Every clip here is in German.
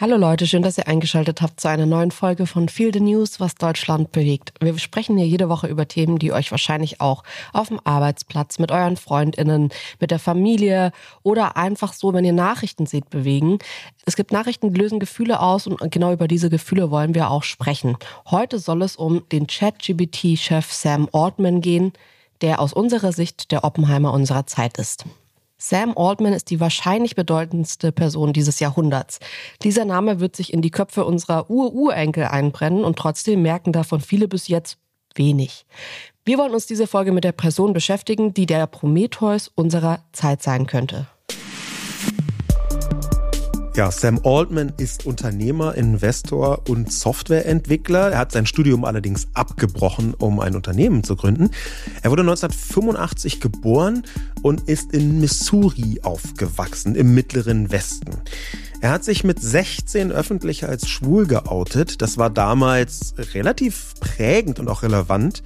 Hallo Leute, schön, dass ihr eingeschaltet habt zu einer neuen Folge von Feel the News, was Deutschland bewegt. Wir sprechen hier jede Woche über Themen, die euch wahrscheinlich auch auf dem Arbeitsplatz, mit euren Freundinnen, mit der Familie oder einfach so, wenn ihr Nachrichten seht, bewegen. Es gibt Nachrichten, die lösen Gefühle aus und genau über diese Gefühle wollen wir auch sprechen. Heute soll es um den Chat-GBT-Chef Sam Altman gehen, der aus unserer Sicht der Oppenheimer unserer Zeit ist. Sam Altman ist die wahrscheinlich bedeutendste Person dieses Jahrhunderts. Dieser Name wird sich in die Köpfe unserer Ur-Urenkel einbrennen und trotzdem merken davon viele bis jetzt wenig. Wir wollen uns diese Folge mit der Person beschäftigen, die der Prometheus unserer Zeit sein könnte. Ja, Sam Altman ist Unternehmer, Investor und Softwareentwickler. Er hat sein Studium allerdings abgebrochen, um ein Unternehmen zu gründen. Er wurde 1985 geboren und ist in Missouri aufgewachsen, im mittleren Westen. Er hat sich mit 16 öffentlich als schwul geoutet. Das war damals relativ prägend und auch relevant.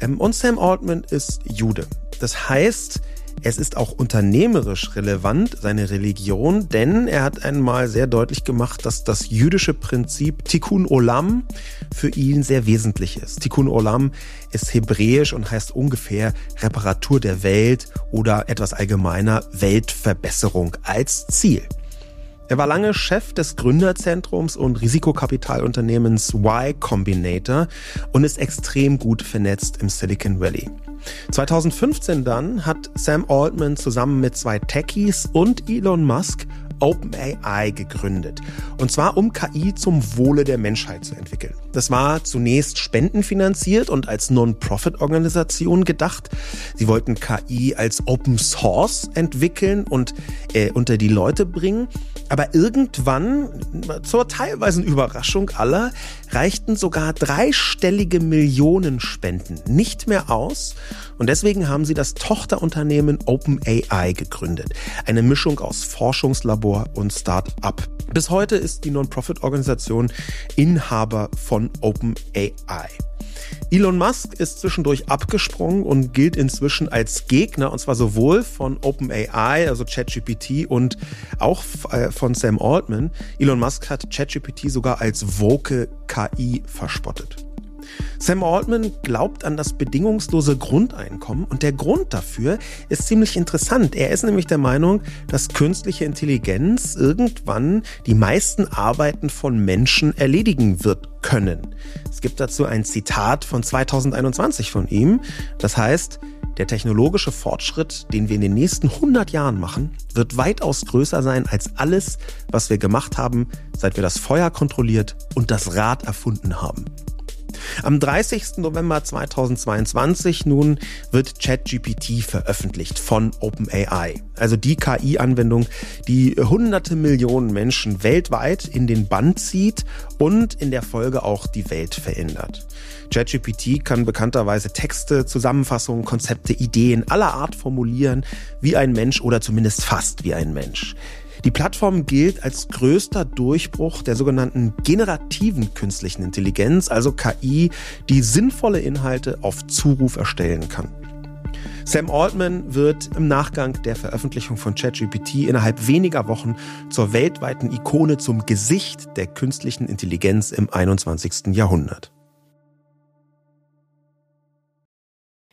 Ähm, und Sam Altman ist Jude. Das heißt, es ist auch unternehmerisch relevant, seine Religion, denn er hat einmal sehr deutlich gemacht, dass das jüdische Prinzip Tikkun Olam für ihn sehr wesentlich ist. Tikkun Olam ist hebräisch und heißt ungefähr Reparatur der Welt oder etwas allgemeiner Weltverbesserung als Ziel. Er war lange Chef des Gründerzentrums und Risikokapitalunternehmens Y Combinator und ist extrem gut vernetzt im Silicon Valley. 2015 dann hat Sam Altman zusammen mit zwei Techies und Elon Musk OpenAI gegründet. Und zwar um KI zum Wohle der Menschheit zu entwickeln. Das war zunächst spendenfinanziert und als Non-Profit-Organisation gedacht. Sie wollten KI als Open Source entwickeln und äh, unter die Leute bringen. Aber irgendwann, zur teilweisen Überraschung aller, reichten sogar dreistellige Millionenspenden nicht mehr aus. Und deswegen haben sie das Tochterunternehmen OpenAI gegründet. Eine Mischung aus Forschungslabor und Start-up. Bis heute ist die Non-Profit-Organisation Inhaber von OpenAI. Elon Musk ist zwischendurch abgesprungen und gilt inzwischen als Gegner, und zwar sowohl von OpenAI, also ChatGPT, und auch äh, von Sam Altman. Elon Musk hat ChatGPT sogar als woke KI verspottet. Sam Altman glaubt an das bedingungslose Grundeinkommen und der Grund dafür ist ziemlich interessant. Er ist nämlich der Meinung, dass künstliche Intelligenz irgendwann die meisten Arbeiten von Menschen erledigen wird können. Es gibt dazu ein Zitat von 2021 von ihm. Das heißt, der technologische Fortschritt, den wir in den nächsten 100 Jahren machen, wird weitaus größer sein als alles, was wir gemacht haben, seit wir das Feuer kontrolliert und das Rad erfunden haben. Am 30. November 2022 nun wird ChatGPT veröffentlicht von OpenAI. Also die KI-Anwendung, die hunderte Millionen Menschen weltweit in den Bann zieht und in der Folge auch die Welt verändert. ChatGPT kann bekannterweise Texte, Zusammenfassungen, Konzepte, Ideen aller Art formulieren, wie ein Mensch oder zumindest fast wie ein Mensch. Die Plattform gilt als größter Durchbruch der sogenannten generativen künstlichen Intelligenz, also KI, die sinnvolle Inhalte auf Zuruf erstellen kann. Sam Altman wird im Nachgang der Veröffentlichung von ChatGPT innerhalb weniger Wochen zur weltweiten Ikone, zum Gesicht der künstlichen Intelligenz im 21. Jahrhundert.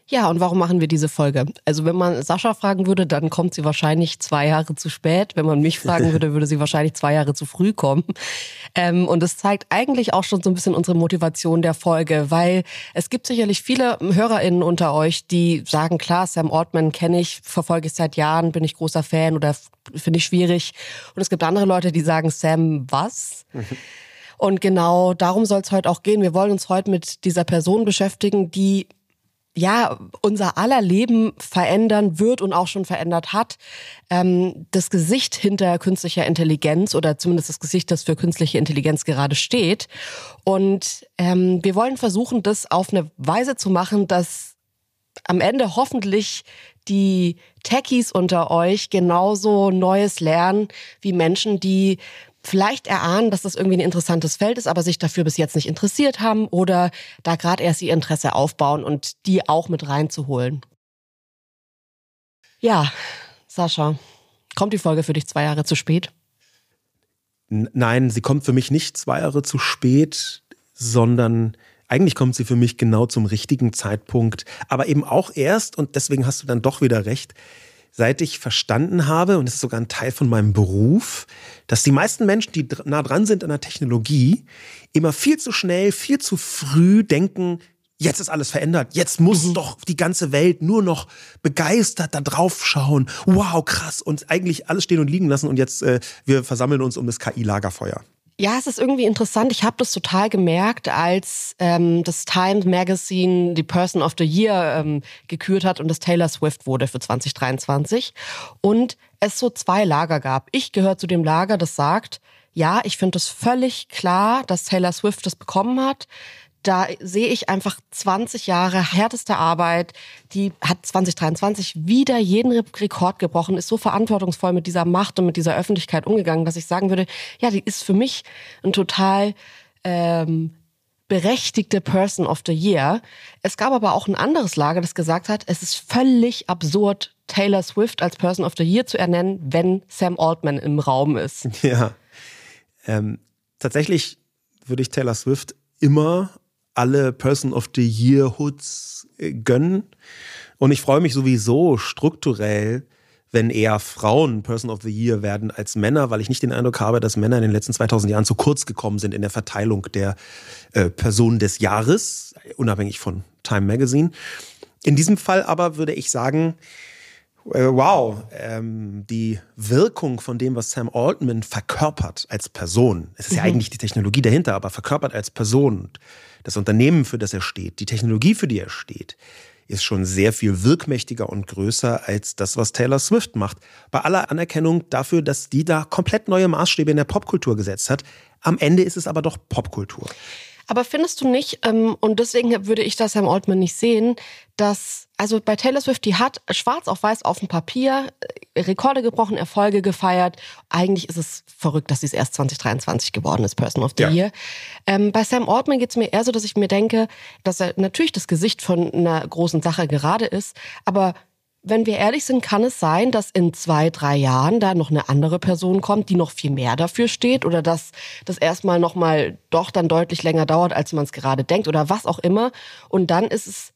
Ja, und warum machen wir diese Folge? Also wenn man Sascha fragen würde, dann kommt sie wahrscheinlich zwei Jahre zu spät. Wenn man mich fragen würde, würde sie wahrscheinlich zwei Jahre zu früh kommen. Ähm, und es zeigt eigentlich auch schon so ein bisschen unsere Motivation der Folge, weil es gibt sicherlich viele HörerInnen unter euch, die sagen, klar, Sam Ortman kenne ich, verfolge ich seit Jahren, bin ich großer Fan oder finde ich schwierig. Und es gibt andere Leute, die sagen, Sam, was? Und genau darum soll es heute auch gehen. Wir wollen uns heute mit dieser Person beschäftigen, die ja, unser aller Leben verändern wird und auch schon verändert hat. Ähm, das Gesicht hinter künstlicher Intelligenz oder zumindest das Gesicht, das für künstliche Intelligenz gerade steht. Und ähm, wir wollen versuchen, das auf eine Weise zu machen, dass am Ende hoffentlich die Techies unter euch genauso Neues lernen wie Menschen, die vielleicht erahnen, dass das irgendwie ein interessantes Feld ist, aber sich dafür bis jetzt nicht interessiert haben oder da gerade erst ihr Interesse aufbauen und die auch mit reinzuholen. Ja, Sascha, kommt die Folge für dich zwei Jahre zu spät? Nein, sie kommt für mich nicht zwei Jahre zu spät, sondern eigentlich kommt sie für mich genau zum richtigen Zeitpunkt, aber eben auch erst, und deswegen hast du dann doch wieder recht, seit ich verstanden habe, und das ist sogar ein Teil von meinem Beruf, dass die meisten Menschen, die nah dran sind an der Technologie, immer viel zu schnell, viel zu früh denken, jetzt ist alles verändert, jetzt muss mhm. doch die ganze Welt nur noch begeistert da drauf schauen. Wow, krass. Und eigentlich alles stehen und liegen lassen und jetzt, äh, wir versammeln uns um das KI-Lagerfeuer. Ja, es ist irgendwie interessant. Ich habe das total gemerkt, als ähm, das Time Magazine die Person of the Year ähm, gekürt hat und das Taylor Swift wurde für 2023. Und es so zwei Lager gab. Ich gehöre zu dem Lager, das sagt, ja, ich finde es völlig klar, dass Taylor Swift das bekommen hat da sehe ich einfach 20 Jahre härteste Arbeit. Die hat 2023 wieder jeden Rekord gebrochen, ist so verantwortungsvoll mit dieser Macht und mit dieser Öffentlichkeit umgegangen, dass ich sagen würde, ja, die ist für mich ein total ähm, berechtigte Person of the Year. Es gab aber auch ein anderes Lager, das gesagt hat, es ist völlig absurd, Taylor Swift als Person of the Year zu ernennen, wenn Sam Altman im Raum ist. Ja, ähm, tatsächlich würde ich Taylor Swift immer alle Person of the Year Hoods äh, gönnen. Und ich freue mich sowieso strukturell, wenn eher Frauen Person of the Year werden als Männer, weil ich nicht den Eindruck habe, dass Männer in den letzten 2000 Jahren zu kurz gekommen sind in der Verteilung der äh, Person des Jahres, unabhängig von Time Magazine. In diesem Fall aber würde ich sagen, wow, ähm, die Wirkung von dem, was Sam Altman verkörpert als Person, es ist mhm. ja eigentlich die Technologie dahinter, aber verkörpert als Person, das Unternehmen, für das er steht, die Technologie, für die er steht, ist schon sehr viel wirkmächtiger und größer als das, was Taylor Swift macht. Bei aller Anerkennung dafür, dass die da komplett neue Maßstäbe in der Popkultur gesetzt hat. Am Ende ist es aber doch Popkultur. Aber findest du nicht, ähm, und deswegen würde ich das Sam Altman nicht sehen, dass, also bei Taylor Swift, die hat schwarz auf weiß auf dem Papier äh, Rekorde gebrochen, Erfolge gefeiert. Eigentlich ist es verrückt, dass sie es erst 2023 geworden ist, Person of the ja. Year. Ähm, bei Sam Altman geht es mir eher so, dass ich mir denke, dass er natürlich das Gesicht von einer großen Sache gerade ist, aber wenn wir ehrlich sind, kann es sein, dass in zwei, drei Jahren da noch eine andere Person kommt, die noch viel mehr dafür steht oder dass das erstmal nochmal doch dann deutlich länger dauert, als man es gerade denkt oder was auch immer. Und dann ist es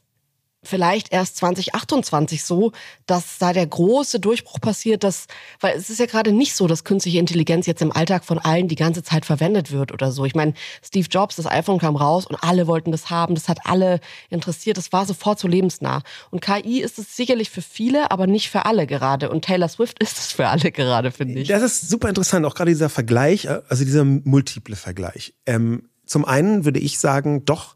vielleicht erst 2028 so, dass da der große Durchbruch passiert, dass, weil es ist ja gerade nicht so, dass künstliche Intelligenz jetzt im Alltag von allen die ganze Zeit verwendet wird oder so. Ich meine, Steve Jobs, das iPhone kam raus und alle wollten das haben, das hat alle interessiert, das war sofort so lebensnah. Und KI ist es sicherlich für viele, aber nicht für alle gerade. Und Taylor Swift ist es für alle gerade, finde ich. Das ist super interessant, auch gerade dieser Vergleich, also dieser multiple Vergleich. Ähm, zum einen würde ich sagen, doch,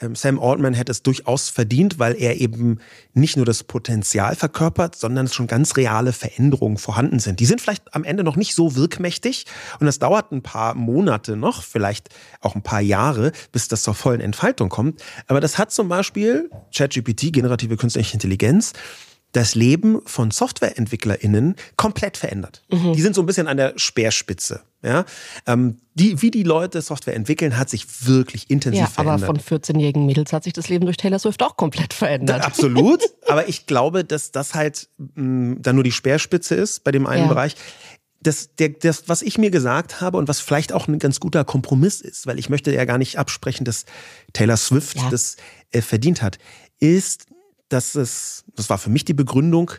Sam Altman hätte es durchaus verdient, weil er eben nicht nur das Potenzial verkörpert, sondern schon ganz reale Veränderungen vorhanden sind. Die sind vielleicht am Ende noch nicht so wirkmächtig und es dauert ein paar Monate noch, vielleicht auch ein paar Jahre, bis das zur vollen Entfaltung kommt. Aber das hat zum Beispiel ChatGPT, generative künstliche Intelligenz, das Leben von SoftwareentwicklerInnen komplett verändert. Mhm. Die sind so ein bisschen an der Speerspitze. Ja? Ähm, die, wie die Leute Software entwickeln, hat sich wirklich intensiv ja, verändert. Aber von 14-jährigen Mädels hat sich das Leben durch Taylor Swift auch komplett verändert. Da, absolut. aber ich glaube, dass das halt mh, dann nur die Speerspitze ist bei dem einen ja. Bereich. Das, der, das, was ich mir gesagt habe und was vielleicht auch ein ganz guter Kompromiss ist, weil ich möchte ja gar nicht absprechen, dass Taylor Swift ja. das äh, verdient hat, ist, dass es, das war für mich die Begründung,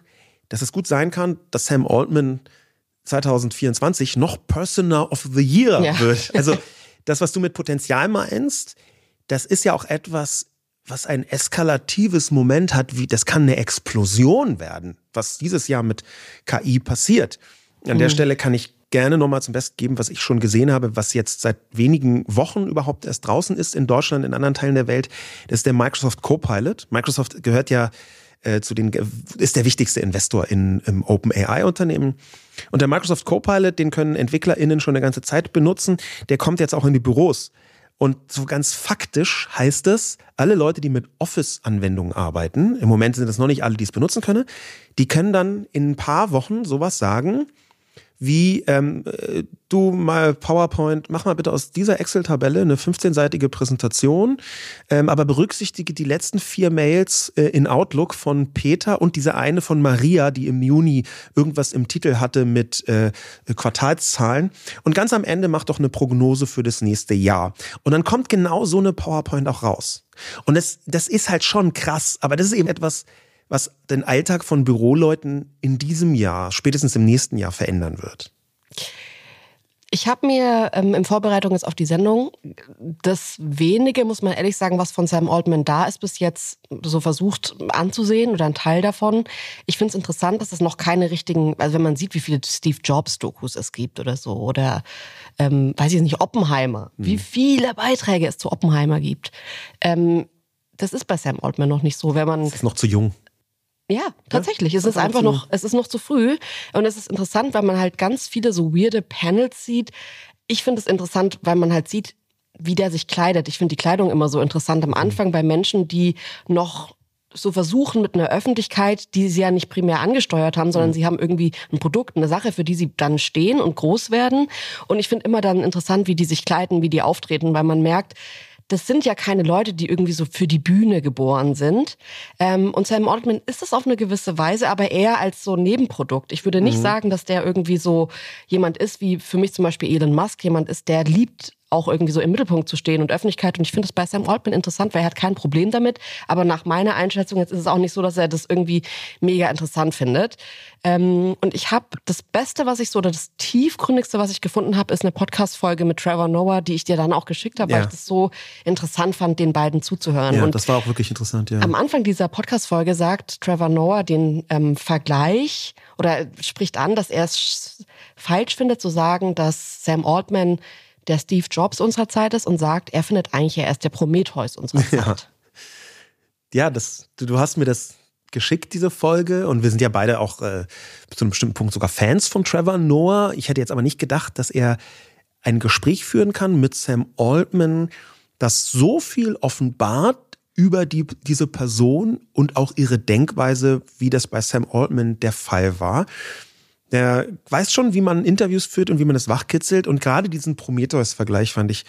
dass es gut sein kann, dass Sam Altman 2024 noch Personal of the Year ja. wird. Also das, was du mit Potenzial meinst, das ist ja auch etwas, was ein eskalatives Moment hat, wie das kann eine Explosion werden, was dieses Jahr mit KI passiert. An mhm. der Stelle kann ich gerne nochmal zum Besten geben, was ich schon gesehen habe, was jetzt seit wenigen Wochen überhaupt erst draußen ist in Deutschland, in anderen Teilen der Welt. Das ist der Microsoft Copilot. Microsoft gehört ja äh, zu den, ist der wichtigste Investor in, im Open AI-Unternehmen. Und der Microsoft Copilot, den können EntwicklerInnen schon eine ganze Zeit benutzen. Der kommt jetzt auch in die Büros. Und so ganz faktisch heißt es, alle Leute, die mit Office-Anwendungen arbeiten, im Moment sind es noch nicht alle, die es benutzen können, die können dann in ein paar Wochen sowas sagen, wie ähm, äh, du mal PowerPoint, mach mal bitte aus dieser Excel-Tabelle eine 15-seitige Präsentation, ähm, aber berücksichtige die letzten vier Mails äh, in Outlook von Peter und diese eine von Maria, die im Juni irgendwas im Titel hatte mit äh, Quartalszahlen. Und ganz am Ende mach doch eine Prognose für das nächste Jahr. Und dann kommt genau so eine PowerPoint auch raus. Und das, das ist halt schon krass, aber das ist eben etwas, was den Alltag von Büroleuten in diesem Jahr, spätestens im nächsten Jahr verändern wird? Ich habe mir ähm, in Vorbereitung jetzt auf die Sendung das wenige, muss man ehrlich sagen, was von Sam Altman da ist, bis jetzt so versucht anzusehen oder ein Teil davon. Ich finde es interessant, dass es noch keine richtigen, also wenn man sieht, wie viele Steve Jobs-Dokus es gibt oder so, oder ähm, weiß ich nicht, Oppenheimer, hm. wie viele Beiträge es zu Oppenheimer gibt. Ähm, das ist bei Sam Altman noch nicht so, wenn man. Das ist noch zu jung. Ja, tatsächlich. Ja, es ist einfach noch, es ist noch zu früh. Und es ist interessant, weil man halt ganz viele so weirde Panels sieht. Ich finde es interessant, weil man halt sieht, wie der sich kleidet. Ich finde die Kleidung immer so interessant am Anfang bei Menschen, die noch so versuchen mit einer Öffentlichkeit, die sie ja nicht primär angesteuert haben, sondern mhm. sie haben irgendwie ein Produkt, eine Sache, für die sie dann stehen und groß werden. Und ich finde immer dann interessant, wie die sich kleiden, wie die auftreten, weil man merkt, das sind ja keine Leute, die irgendwie so für die Bühne geboren sind. Ähm, und Sam Altman ist das auf eine gewisse Weise, aber eher als so Nebenprodukt. Ich würde nicht mhm. sagen, dass der irgendwie so jemand ist, wie für mich zum Beispiel Elon Musk jemand ist, der liebt auch irgendwie so im Mittelpunkt zu stehen und Öffentlichkeit. Und ich finde das bei Sam Altman interessant, weil er hat kein Problem damit. Aber nach meiner Einschätzung jetzt ist es auch nicht so, dass er das irgendwie mega interessant findet. Ähm, und ich habe das Beste, was ich so, oder das tiefgründigste, was ich gefunden habe, ist eine Podcast-Folge mit Trevor Noah, die ich dir dann auch geschickt habe, ja. weil ich das so interessant fand, den beiden zuzuhören. Ja, und das war auch wirklich interessant, ja. Am Anfang dieser Podcast-Folge sagt Trevor Noah den ähm, Vergleich oder spricht an, dass er es falsch findet zu sagen, dass Sam Altman der Steve Jobs unserer Zeit ist und sagt, er findet eigentlich, er ist der Prometheus unserer Zeit. Ja, ja das, du, du hast mir das geschickt, diese Folge. Und wir sind ja beide auch äh, zu einem bestimmten Punkt sogar Fans von Trevor Noah. Ich hätte jetzt aber nicht gedacht, dass er ein Gespräch führen kann mit Sam Altman, das so viel offenbart über die, diese Person und auch ihre Denkweise, wie das bei Sam Altman der Fall war. Der weiß schon, wie man Interviews führt und wie man das wachkitzelt. Und gerade diesen Prometheus-Vergleich fand ich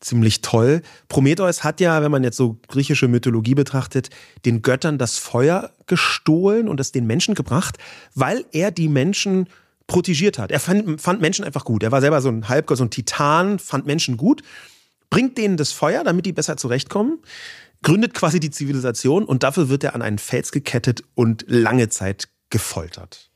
ziemlich toll. Prometheus hat ja, wenn man jetzt so griechische Mythologie betrachtet, den Göttern das Feuer gestohlen und es den Menschen gebracht, weil er die Menschen protegiert hat. Er fand, fand Menschen einfach gut. Er war selber so ein Halbgott, so ein Titan, fand Menschen gut, bringt denen das Feuer, damit die besser zurechtkommen, gründet quasi die Zivilisation und dafür wird er an einen Fels gekettet und lange Zeit gefoltert.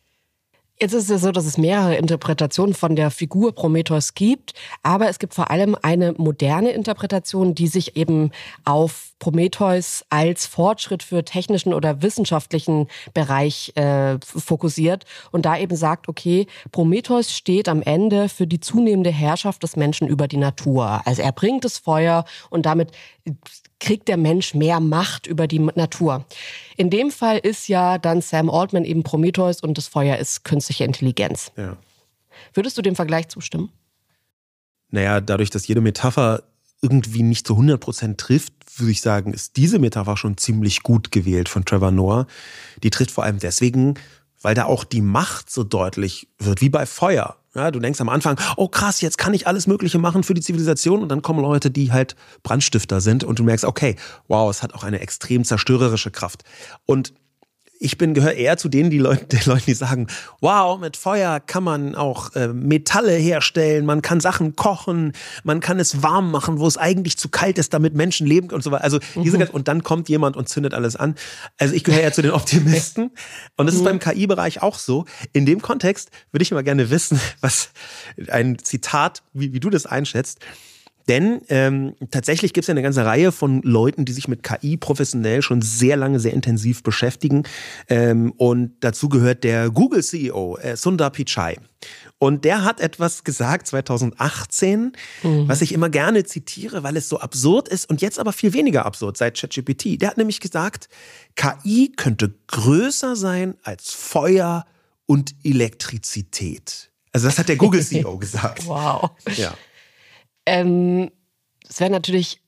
Jetzt ist es so, dass es mehrere Interpretationen von der Figur Prometheus gibt, aber es gibt vor allem eine moderne Interpretation, die sich eben auf Prometheus als Fortschritt für technischen oder wissenschaftlichen Bereich äh, fokussiert und da eben sagt, okay, Prometheus steht am Ende für die zunehmende Herrschaft des Menschen über die Natur. Also er bringt das Feuer und damit kriegt der Mensch mehr Macht über die Natur. In dem Fall ist ja dann Sam Altman eben Prometheus und das Feuer ist künstliche Intelligenz. Ja. Würdest du dem Vergleich zustimmen? Naja, dadurch, dass jede Metapher irgendwie nicht zu 100% trifft, würde ich sagen, ist diese Metapher schon ziemlich gut gewählt von Trevor Noah. Die trifft vor allem deswegen, weil da auch die Macht so deutlich wird, wie bei Feuer. Ja, du denkst am Anfang, oh krass, jetzt kann ich alles Mögliche machen für die Zivilisation und dann kommen Leute, die halt Brandstifter sind und du merkst, okay, wow, es hat auch eine extrem zerstörerische Kraft. Und ich bin gehöre eher zu denen, die Leute, die Leute, die sagen, wow, mit Feuer kann man auch äh, Metalle herstellen, man kann Sachen kochen, man kann es warm machen, wo es eigentlich zu kalt ist, damit Menschen leben und so weiter. Also diese mhm. und dann kommt jemand und zündet alles an. Also ich gehöre eher zu den Optimisten und das ist mhm. beim KI-Bereich auch so. In dem Kontext würde ich mal gerne wissen, was ein Zitat, wie, wie du das einschätzt. Denn ähm, tatsächlich gibt es ja eine ganze Reihe von Leuten, die sich mit KI professionell schon sehr lange, sehr intensiv beschäftigen. Ähm, und dazu gehört der Google-CEO äh, Sundar Pichai. Und der hat etwas gesagt 2018, mhm. was ich immer gerne zitiere, weil es so absurd ist und jetzt aber viel weniger absurd seit ChatGPT. Der hat nämlich gesagt, KI könnte größer sein als Feuer und Elektrizität. Also das hat der Google-CEO gesagt. Wow. Ja. Ähm, es wäre natürlich,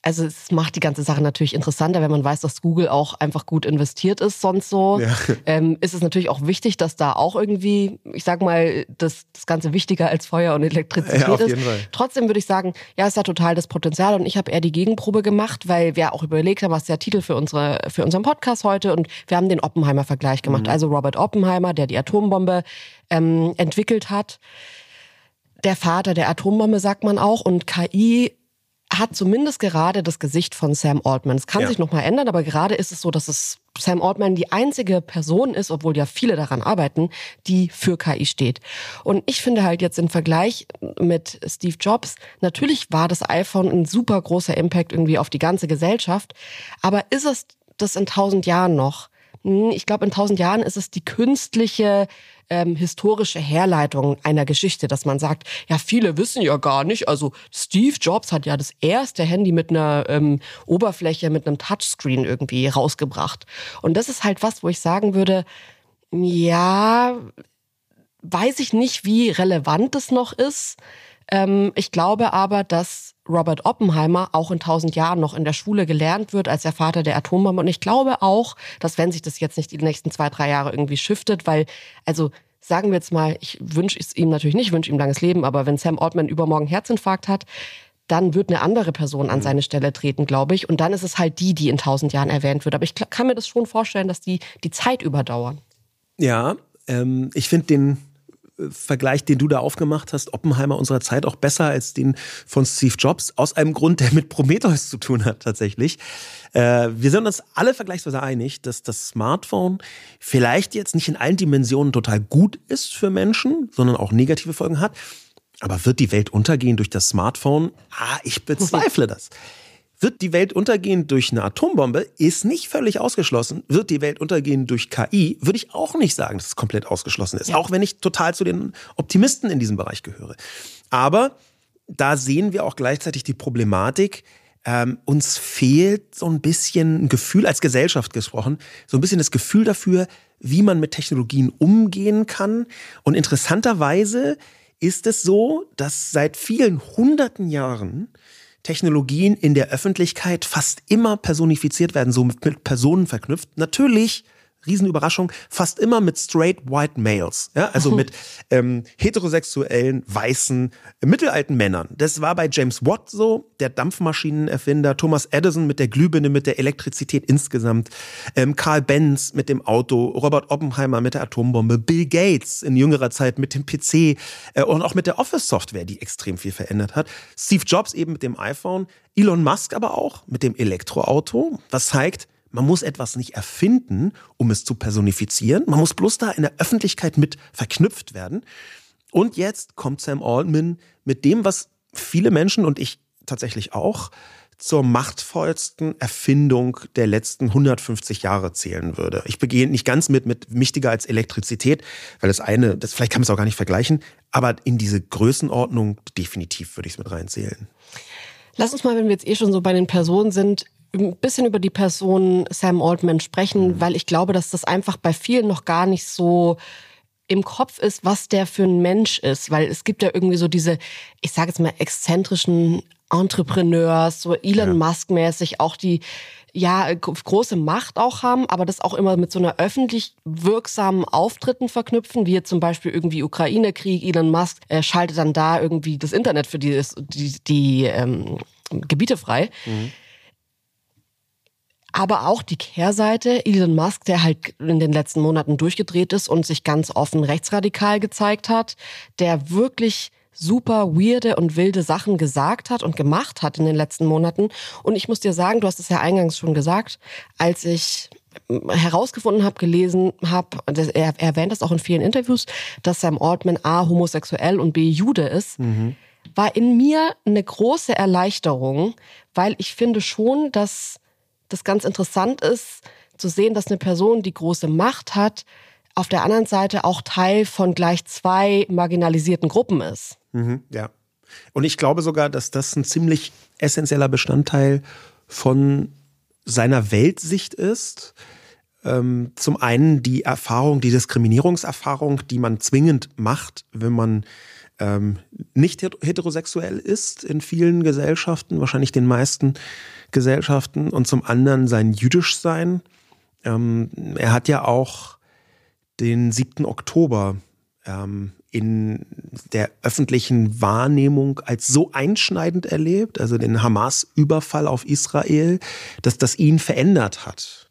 also es macht die ganze Sache natürlich interessanter, wenn man weiß, dass Google auch einfach gut investiert ist, sonst so. Ja. Ähm, ist es natürlich auch wichtig, dass da auch irgendwie, ich sag mal, das, das Ganze wichtiger als Feuer und Elektrizität ja, auf ist. Jeden Fall. Trotzdem würde ich sagen, ja, es hat total das Potenzial und ich habe eher die Gegenprobe gemacht, weil wir auch überlegt haben, was ist der Titel für, unsere, für unseren Podcast heute und wir haben den Oppenheimer-Vergleich gemacht. Mhm. Also Robert Oppenheimer, der die Atombombe ähm, entwickelt hat der Vater der Atombombe, sagt man auch. Und KI hat zumindest gerade das Gesicht von Sam Altman. Es kann ja. sich nochmal ändern, aber gerade ist es so, dass es Sam Altman die einzige Person ist, obwohl ja viele daran arbeiten, die für KI steht. Und ich finde halt jetzt im Vergleich mit Steve Jobs, natürlich war das iPhone ein super großer Impact irgendwie auf die ganze Gesellschaft, aber ist es das in tausend Jahren noch? Hm, ich glaube, in tausend Jahren ist es die künstliche ähm, historische Herleitung einer Geschichte, dass man sagt, ja, viele wissen ja gar nicht, also Steve Jobs hat ja das erste Handy mit einer ähm, Oberfläche, mit einem Touchscreen irgendwie rausgebracht. Und das ist halt was, wo ich sagen würde, ja, weiß ich nicht, wie relevant es noch ist. Ähm, ich glaube aber, dass Robert Oppenheimer auch in tausend Jahren noch in der Schule gelernt wird als der Vater der Atombombe. Und ich glaube auch, dass wenn sich das jetzt nicht die nächsten zwei, drei Jahre irgendwie shiftet, weil, also sagen wir jetzt mal, ich wünsche es ihm natürlich nicht, wünsche ihm langes Leben, aber wenn Sam Altman übermorgen Herzinfarkt hat, dann wird eine andere Person an mhm. seine Stelle treten, glaube ich. Und dann ist es halt die, die in tausend Jahren erwähnt wird. Aber ich kann mir das schon vorstellen, dass die die Zeit überdauern. Ja, ähm, ich finde den Vergleich, den du da aufgemacht hast, Oppenheimer unserer Zeit auch besser als den von Steve Jobs, aus einem Grund, der mit Prometheus zu tun hat tatsächlich. Äh, wir sind uns alle vergleichsweise einig, dass das Smartphone vielleicht jetzt nicht in allen Dimensionen total gut ist für Menschen, sondern auch negative Folgen hat. Aber wird die Welt untergehen durch das Smartphone? Ah, ich bezweifle das. Wird die Welt untergehen durch eine Atombombe? Ist nicht völlig ausgeschlossen. Wird die Welt untergehen durch KI? Würde ich auch nicht sagen, dass es komplett ausgeschlossen ist. Ja. Auch wenn ich total zu den Optimisten in diesem Bereich gehöre. Aber da sehen wir auch gleichzeitig die Problematik, ähm, uns fehlt so ein bisschen ein Gefühl, als Gesellschaft gesprochen, so ein bisschen das Gefühl dafür, wie man mit Technologien umgehen kann. Und interessanterweise ist es so, dass seit vielen hunderten Jahren Technologien in der Öffentlichkeit fast immer personifiziert werden, so mit Personen verknüpft. Natürlich Riesenüberraschung, fast immer mit straight white males, ja, also mit ähm, heterosexuellen, weißen, mittelalten Männern. Das war bei James Watt so, der Dampfmaschinenerfinder, Thomas Edison mit der Glühbirne, mit der Elektrizität insgesamt, ähm, Karl Benz mit dem Auto, Robert Oppenheimer mit der Atombombe, Bill Gates in jüngerer Zeit mit dem PC äh, und auch mit der Office-Software, die extrem viel verändert hat. Steve Jobs eben mit dem iPhone, Elon Musk aber auch mit dem Elektroauto, was zeigt, man muss etwas nicht erfinden, um es zu personifizieren. Man muss bloß da in der Öffentlichkeit mit verknüpft werden. Und jetzt kommt Sam Altman mit dem, was viele Menschen und ich tatsächlich auch zur machtvollsten Erfindung der letzten 150 Jahre zählen würde. Ich begehe nicht ganz mit, mit wichtiger als Elektrizität, weil das eine, das, vielleicht kann man es auch gar nicht vergleichen, aber in diese Größenordnung definitiv würde ich es mit reinzählen. Lass uns mal, wenn wir jetzt eh schon so bei den Personen sind, ein bisschen über die Person Sam Altman sprechen, mhm. weil ich glaube, dass das einfach bei vielen noch gar nicht so im Kopf ist, was der für ein Mensch ist, weil es gibt ja irgendwie so diese, ich sage jetzt mal exzentrischen Entrepreneurs, so Elon ja. Musk mäßig auch die ja große Macht auch haben, aber das auch immer mit so einer öffentlich wirksamen Auftritten verknüpfen, wie jetzt zum Beispiel irgendwie Ukraine-Krieg. Elon Musk äh, schaltet dann da irgendwie das Internet für die die, die ähm, Gebiete frei. Mhm aber auch die Kehrseite, Elon Musk, der halt in den letzten Monaten durchgedreht ist und sich ganz offen rechtsradikal gezeigt hat, der wirklich super weirde und wilde Sachen gesagt hat und gemacht hat in den letzten Monaten. Und ich muss dir sagen, du hast es ja eingangs schon gesagt, als ich herausgefunden habe, gelesen habe, er, erwähnt das auch in vielen Interviews, dass Sam Altman A homosexuell und B Jude ist, mhm. war in mir eine große Erleichterung, weil ich finde schon, dass das ganz interessant ist, zu sehen, dass eine Person, die große Macht hat, auf der anderen Seite auch Teil von gleich zwei marginalisierten Gruppen ist. Mhm, ja. Und ich glaube sogar, dass das ein ziemlich essentieller Bestandteil von seiner Weltsicht ist. Ähm, zum einen die Erfahrung, die Diskriminierungserfahrung, die man zwingend macht, wenn man ähm, nicht heterosexuell ist in vielen Gesellschaften, wahrscheinlich den meisten Gesellschaften, und zum anderen sein Jüdischsein. Ähm, er hat ja auch den 7. Oktober ähm, in der öffentlichen Wahrnehmung als so einschneidend erlebt, also den Hamas-Überfall auf Israel, dass das ihn verändert hat.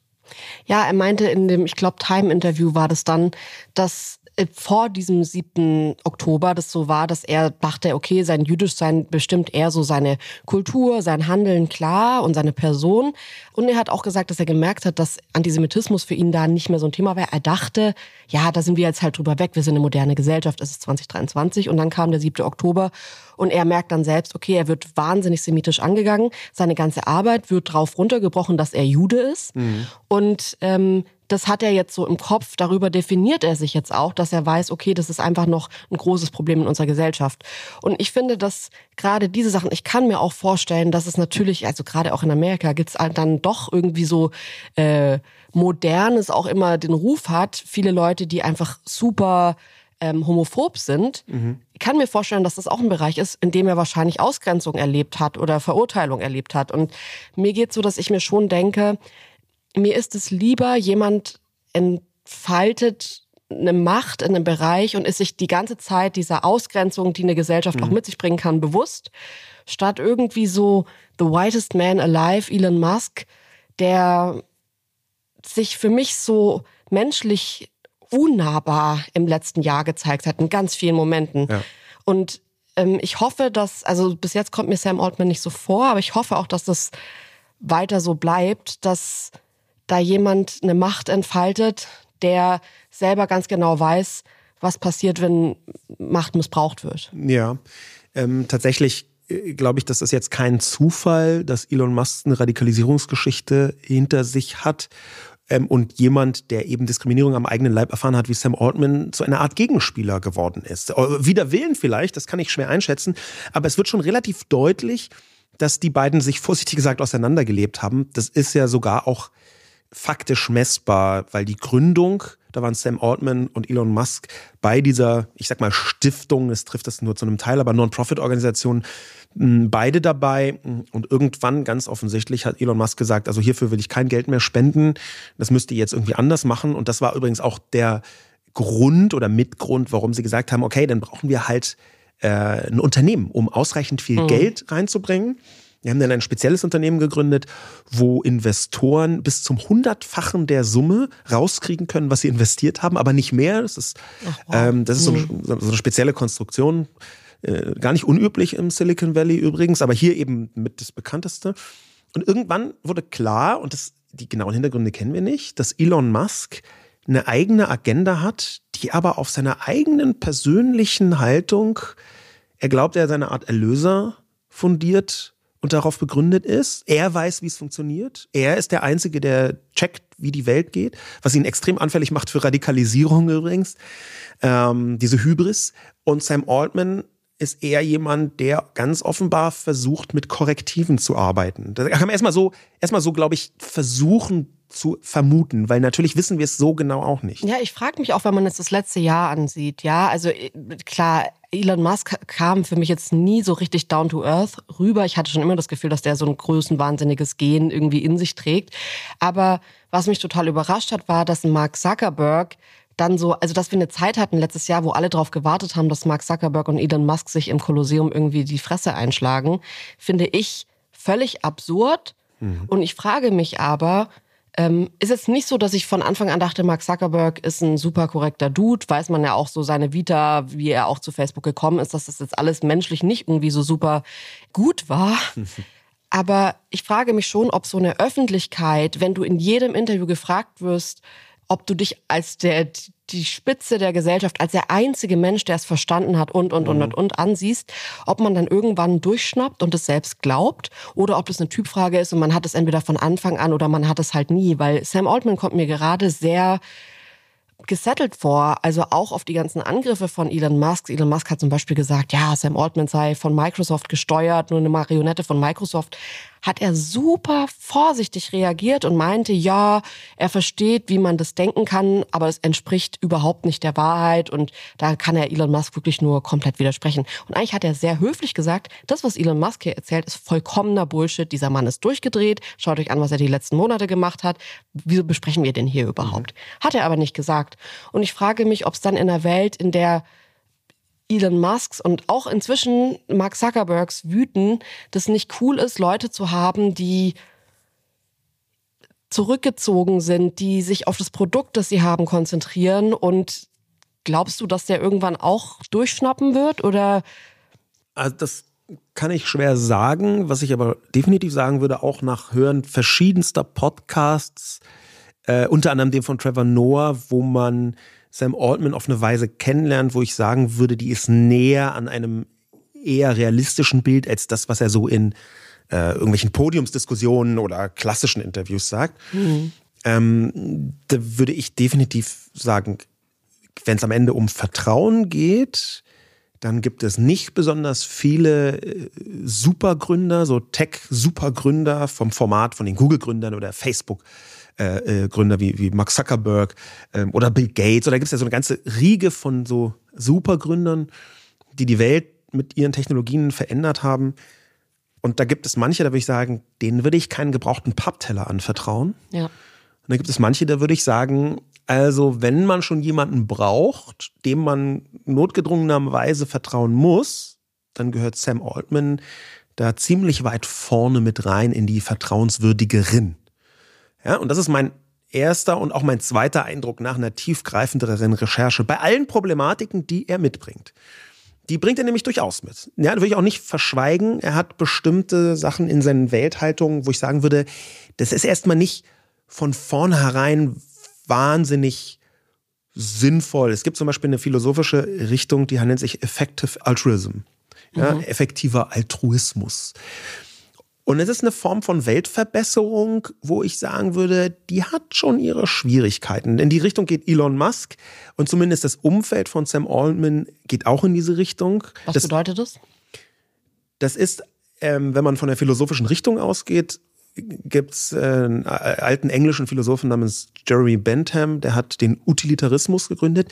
Ja, er meinte in dem, ich glaube, Time-Interview war das dann, dass vor diesem 7. Oktober das so war, dass er dachte, okay, sein Jüdischsein bestimmt eher so seine Kultur, sein Handeln klar und seine Person. Und er hat auch gesagt, dass er gemerkt hat, dass Antisemitismus für ihn da nicht mehr so ein Thema war. Er dachte, ja, da sind wir jetzt halt drüber weg, wir sind eine moderne Gesellschaft, es ist 2023 und dann kam der 7. Oktober und er merkt dann selbst, okay, er wird wahnsinnig semitisch angegangen, seine ganze Arbeit wird drauf runtergebrochen, dass er Jude ist mhm. und ähm, das hat er jetzt so im Kopf, darüber definiert er sich jetzt auch, dass er weiß, okay, das ist einfach noch ein großes Problem in unserer Gesellschaft. Und ich finde, dass gerade diese Sachen, ich kann mir auch vorstellen, dass es natürlich, also gerade auch in Amerika, gibt's dann doch irgendwie so äh, modernes auch immer den Ruf hat, viele Leute, die einfach super ähm, homophob sind. Mhm. Ich kann mir vorstellen, dass das auch ein Bereich ist, in dem er wahrscheinlich Ausgrenzung erlebt hat oder Verurteilung erlebt hat. Und mir geht so, dass ich mir schon denke, mir ist es lieber, jemand entfaltet eine Macht in einem Bereich und ist sich die ganze Zeit dieser Ausgrenzung, die eine Gesellschaft mhm. auch mit sich bringen kann, bewusst, statt irgendwie so the whitest man alive, Elon Musk, der sich für mich so menschlich unnahbar im letzten Jahr gezeigt hat, in ganz vielen Momenten. Ja. Und ähm, ich hoffe, dass, also bis jetzt kommt mir Sam Altman nicht so vor, aber ich hoffe auch, dass das weiter so bleibt, dass da jemand eine Macht entfaltet, der selber ganz genau weiß, was passiert, wenn Macht missbraucht wird. Ja, ähm, tatsächlich äh, glaube ich, das ist jetzt kein Zufall, dass Elon Musk eine Radikalisierungsgeschichte hinter sich hat ähm, und jemand, der eben Diskriminierung am eigenen Leib erfahren hat, wie Sam Altman, zu einer Art Gegenspieler geworden ist. Äh, Wider Willen vielleicht, das kann ich schwer einschätzen, aber es wird schon relativ deutlich, dass die beiden sich vorsichtig gesagt auseinandergelebt haben. Das ist ja sogar auch faktisch messbar, weil die Gründung, da waren Sam Altman und Elon Musk bei dieser, ich sag mal, Stiftung, es trifft das nur zu einem Teil, aber Non-Profit-Organisation, beide dabei. Und irgendwann, ganz offensichtlich, hat Elon Musk gesagt, also hierfür will ich kein Geld mehr spenden. Das müsst ihr jetzt irgendwie anders machen. Und das war übrigens auch der Grund oder Mitgrund, warum sie gesagt haben, okay, dann brauchen wir halt äh, ein Unternehmen, um ausreichend viel mhm. Geld reinzubringen. Wir haben dann ein spezielles Unternehmen gegründet, wo Investoren bis zum hundertfachen der Summe rauskriegen können, was sie investiert haben, aber nicht mehr. Das ist, Ach, wow. ähm, das ist so, mhm. so, eine spezielle Konstruktion. Äh, gar nicht unüblich im Silicon Valley übrigens, aber hier eben mit das bekannteste. Und irgendwann wurde klar, und das, die genauen Hintergründe kennen wir nicht, dass Elon Musk eine eigene Agenda hat, die aber auf seiner eigenen persönlichen Haltung, er glaubt, er sei eine Art Erlöser fundiert und darauf begründet ist. Er weiß, wie es funktioniert. Er ist der Einzige, der checkt, wie die Welt geht, was ihn extrem anfällig macht für Radikalisierung übrigens. Ähm, diese Hybris. Und Sam Altman ist eher jemand, der ganz offenbar versucht, mit Korrektiven zu arbeiten. Da kann man erstmal so, erstmal so, glaube ich, versuchen zu vermuten, weil natürlich wissen wir es so genau auch nicht. Ja, ich frage mich auch, wenn man jetzt das letzte Jahr ansieht. Ja, also äh, klar, Elon Musk kam für mich jetzt nie so richtig down to earth rüber. Ich hatte schon immer das Gefühl, dass der so ein größenwahnsinniges Gen irgendwie in sich trägt. Aber was mich total überrascht hat, war, dass Mark Zuckerberg dann so, also dass wir eine Zeit hatten letztes Jahr, wo alle darauf gewartet haben, dass Mark Zuckerberg und Elon Musk sich im Kolosseum irgendwie die Fresse einschlagen, finde ich völlig absurd. Mhm. Und ich frage mich aber, ähm, ist jetzt nicht so, dass ich von Anfang an dachte, Mark Zuckerberg ist ein super korrekter Dude. Weiß man ja auch so seine Vita, wie er auch zu Facebook gekommen ist, dass das jetzt alles menschlich nicht irgendwie so super gut war. Aber ich frage mich schon, ob so eine Öffentlichkeit, wenn du in jedem Interview gefragt wirst, ob du dich als der, die Spitze der Gesellschaft, als der einzige Mensch, der es verstanden hat und, und, mhm. und, und, und ansiehst, ob man dann irgendwann durchschnappt und es selbst glaubt oder ob das eine Typfrage ist und man hat es entweder von Anfang an oder man hat es halt nie, weil Sam Altman kommt mir gerade sehr gesettelt vor, also auch auf die ganzen Angriffe von Elon Musk. Elon Musk hat zum Beispiel gesagt, ja, Sam Altman sei von Microsoft gesteuert, nur eine Marionette von Microsoft hat er super vorsichtig reagiert und meinte, ja, er versteht, wie man das denken kann, aber es entspricht überhaupt nicht der Wahrheit und da kann er Elon Musk wirklich nur komplett widersprechen. Und eigentlich hat er sehr höflich gesagt, das, was Elon Musk hier erzählt, ist vollkommener Bullshit. Dieser Mann ist durchgedreht. Schaut euch an, was er die letzten Monate gemacht hat. Wieso besprechen wir den hier überhaupt? Hat er aber nicht gesagt. Und ich frage mich, ob es dann in einer Welt, in der Elon Musks und auch inzwischen Mark Zuckerbergs wüten, dass nicht cool ist, Leute zu haben, die zurückgezogen sind, die sich auf das Produkt, das sie haben, konzentrieren. Und glaubst du, dass der irgendwann auch durchschnappen wird? Oder? Also das kann ich schwer sagen. Was ich aber definitiv sagen würde, auch nach Hören verschiedenster Podcasts, äh, unter anderem dem von Trevor Noah, wo man Sam Altman auf eine Weise kennenlernt, wo ich sagen würde, die ist näher an einem eher realistischen Bild als das, was er so in äh, irgendwelchen Podiumsdiskussionen oder klassischen Interviews sagt. Mhm. Ähm, da würde ich definitiv sagen, wenn es am Ende um Vertrauen geht, dann gibt es nicht besonders viele äh, Supergründer, so Tech-Supergründer vom Format von den Google-Gründern oder Facebook. Äh, äh, Gründer wie, wie Mark Zuckerberg ähm, oder Bill Gates. Oder da gibt es ja so eine ganze Riege von so Supergründern, die die Welt mit ihren Technologien verändert haben. Und da gibt es manche, da würde ich sagen, denen würde ich keinen gebrauchten Pappteller anvertrauen. Ja. Und da gibt es manche, da würde ich sagen, also wenn man schon jemanden braucht, dem man notgedrungenerweise vertrauen muss, dann gehört Sam Altman da ziemlich weit vorne mit rein in die vertrauenswürdigeren. Ja, und das ist mein erster und auch mein zweiter Eindruck nach einer tiefgreifenderen Recherche bei allen Problematiken, die er mitbringt. Die bringt er nämlich durchaus mit. Ja, da will ich auch nicht verschweigen. Er hat bestimmte Sachen in seinen Welthaltungen, wo ich sagen würde, das ist erstmal nicht von vornherein wahnsinnig sinnvoll. Es gibt zum Beispiel eine philosophische Richtung, die nennt sich Effective Altruism. Ja, mhm. Effektiver Altruismus. Und es ist eine Form von Weltverbesserung, wo ich sagen würde, die hat schon ihre Schwierigkeiten. In die Richtung geht Elon Musk und zumindest das Umfeld von Sam Altman geht auch in diese Richtung. Was das, bedeutet das? Das ist, ähm, wenn man von der philosophischen Richtung ausgeht, gibt es äh, einen alten englischen Philosophen namens Jeremy Bentham, der hat den Utilitarismus gegründet.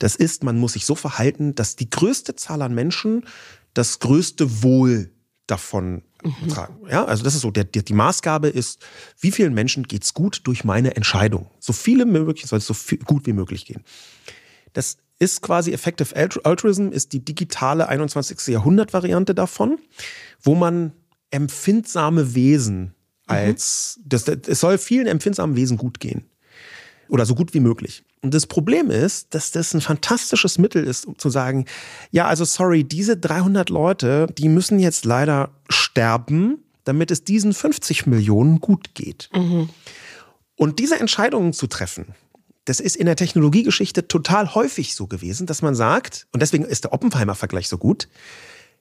Das ist, man muss sich so verhalten, dass die größte Zahl an Menschen das größte Wohl davon mhm. tragen. Ja, also das ist so, der, der, die Maßgabe ist, wie vielen Menschen geht's gut durch meine Entscheidung? So viele möglich, soll es so viel, gut wie möglich gehen. Das ist quasi Effective Altruism, ist die digitale 21. Jahrhundert-Variante davon, wo man empfindsame Wesen mhm. als, mhm. das, das, es soll vielen empfindsamen Wesen gut gehen. Oder so gut wie möglich. Und das Problem ist, dass das ein fantastisches Mittel ist, um zu sagen, ja, also sorry, diese 300 Leute, die müssen jetzt leider sterben, damit es diesen 50 Millionen gut geht. Mhm. Und diese Entscheidungen zu treffen, das ist in der Technologiegeschichte total häufig so gewesen, dass man sagt, und deswegen ist der Oppenheimer-Vergleich so gut,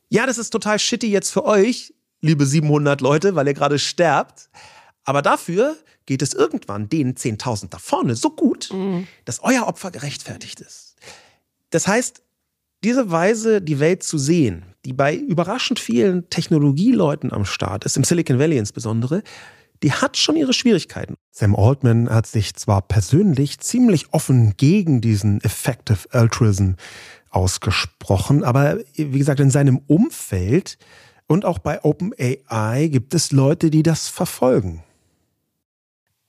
ja, das ist total shitty jetzt für euch, liebe 700 Leute, weil ihr gerade sterbt. Aber dafür geht es irgendwann den 10.000 da vorne so gut, mhm. dass euer Opfer gerechtfertigt ist. Das heißt, diese Weise, die Welt zu sehen, die bei überraschend vielen Technologieleuten am Start ist, im Silicon Valley insbesondere, die hat schon ihre Schwierigkeiten. Sam Altman hat sich zwar persönlich ziemlich offen gegen diesen Effective Altruism ausgesprochen, aber wie gesagt, in seinem Umfeld und auch bei OpenAI gibt es Leute, die das verfolgen.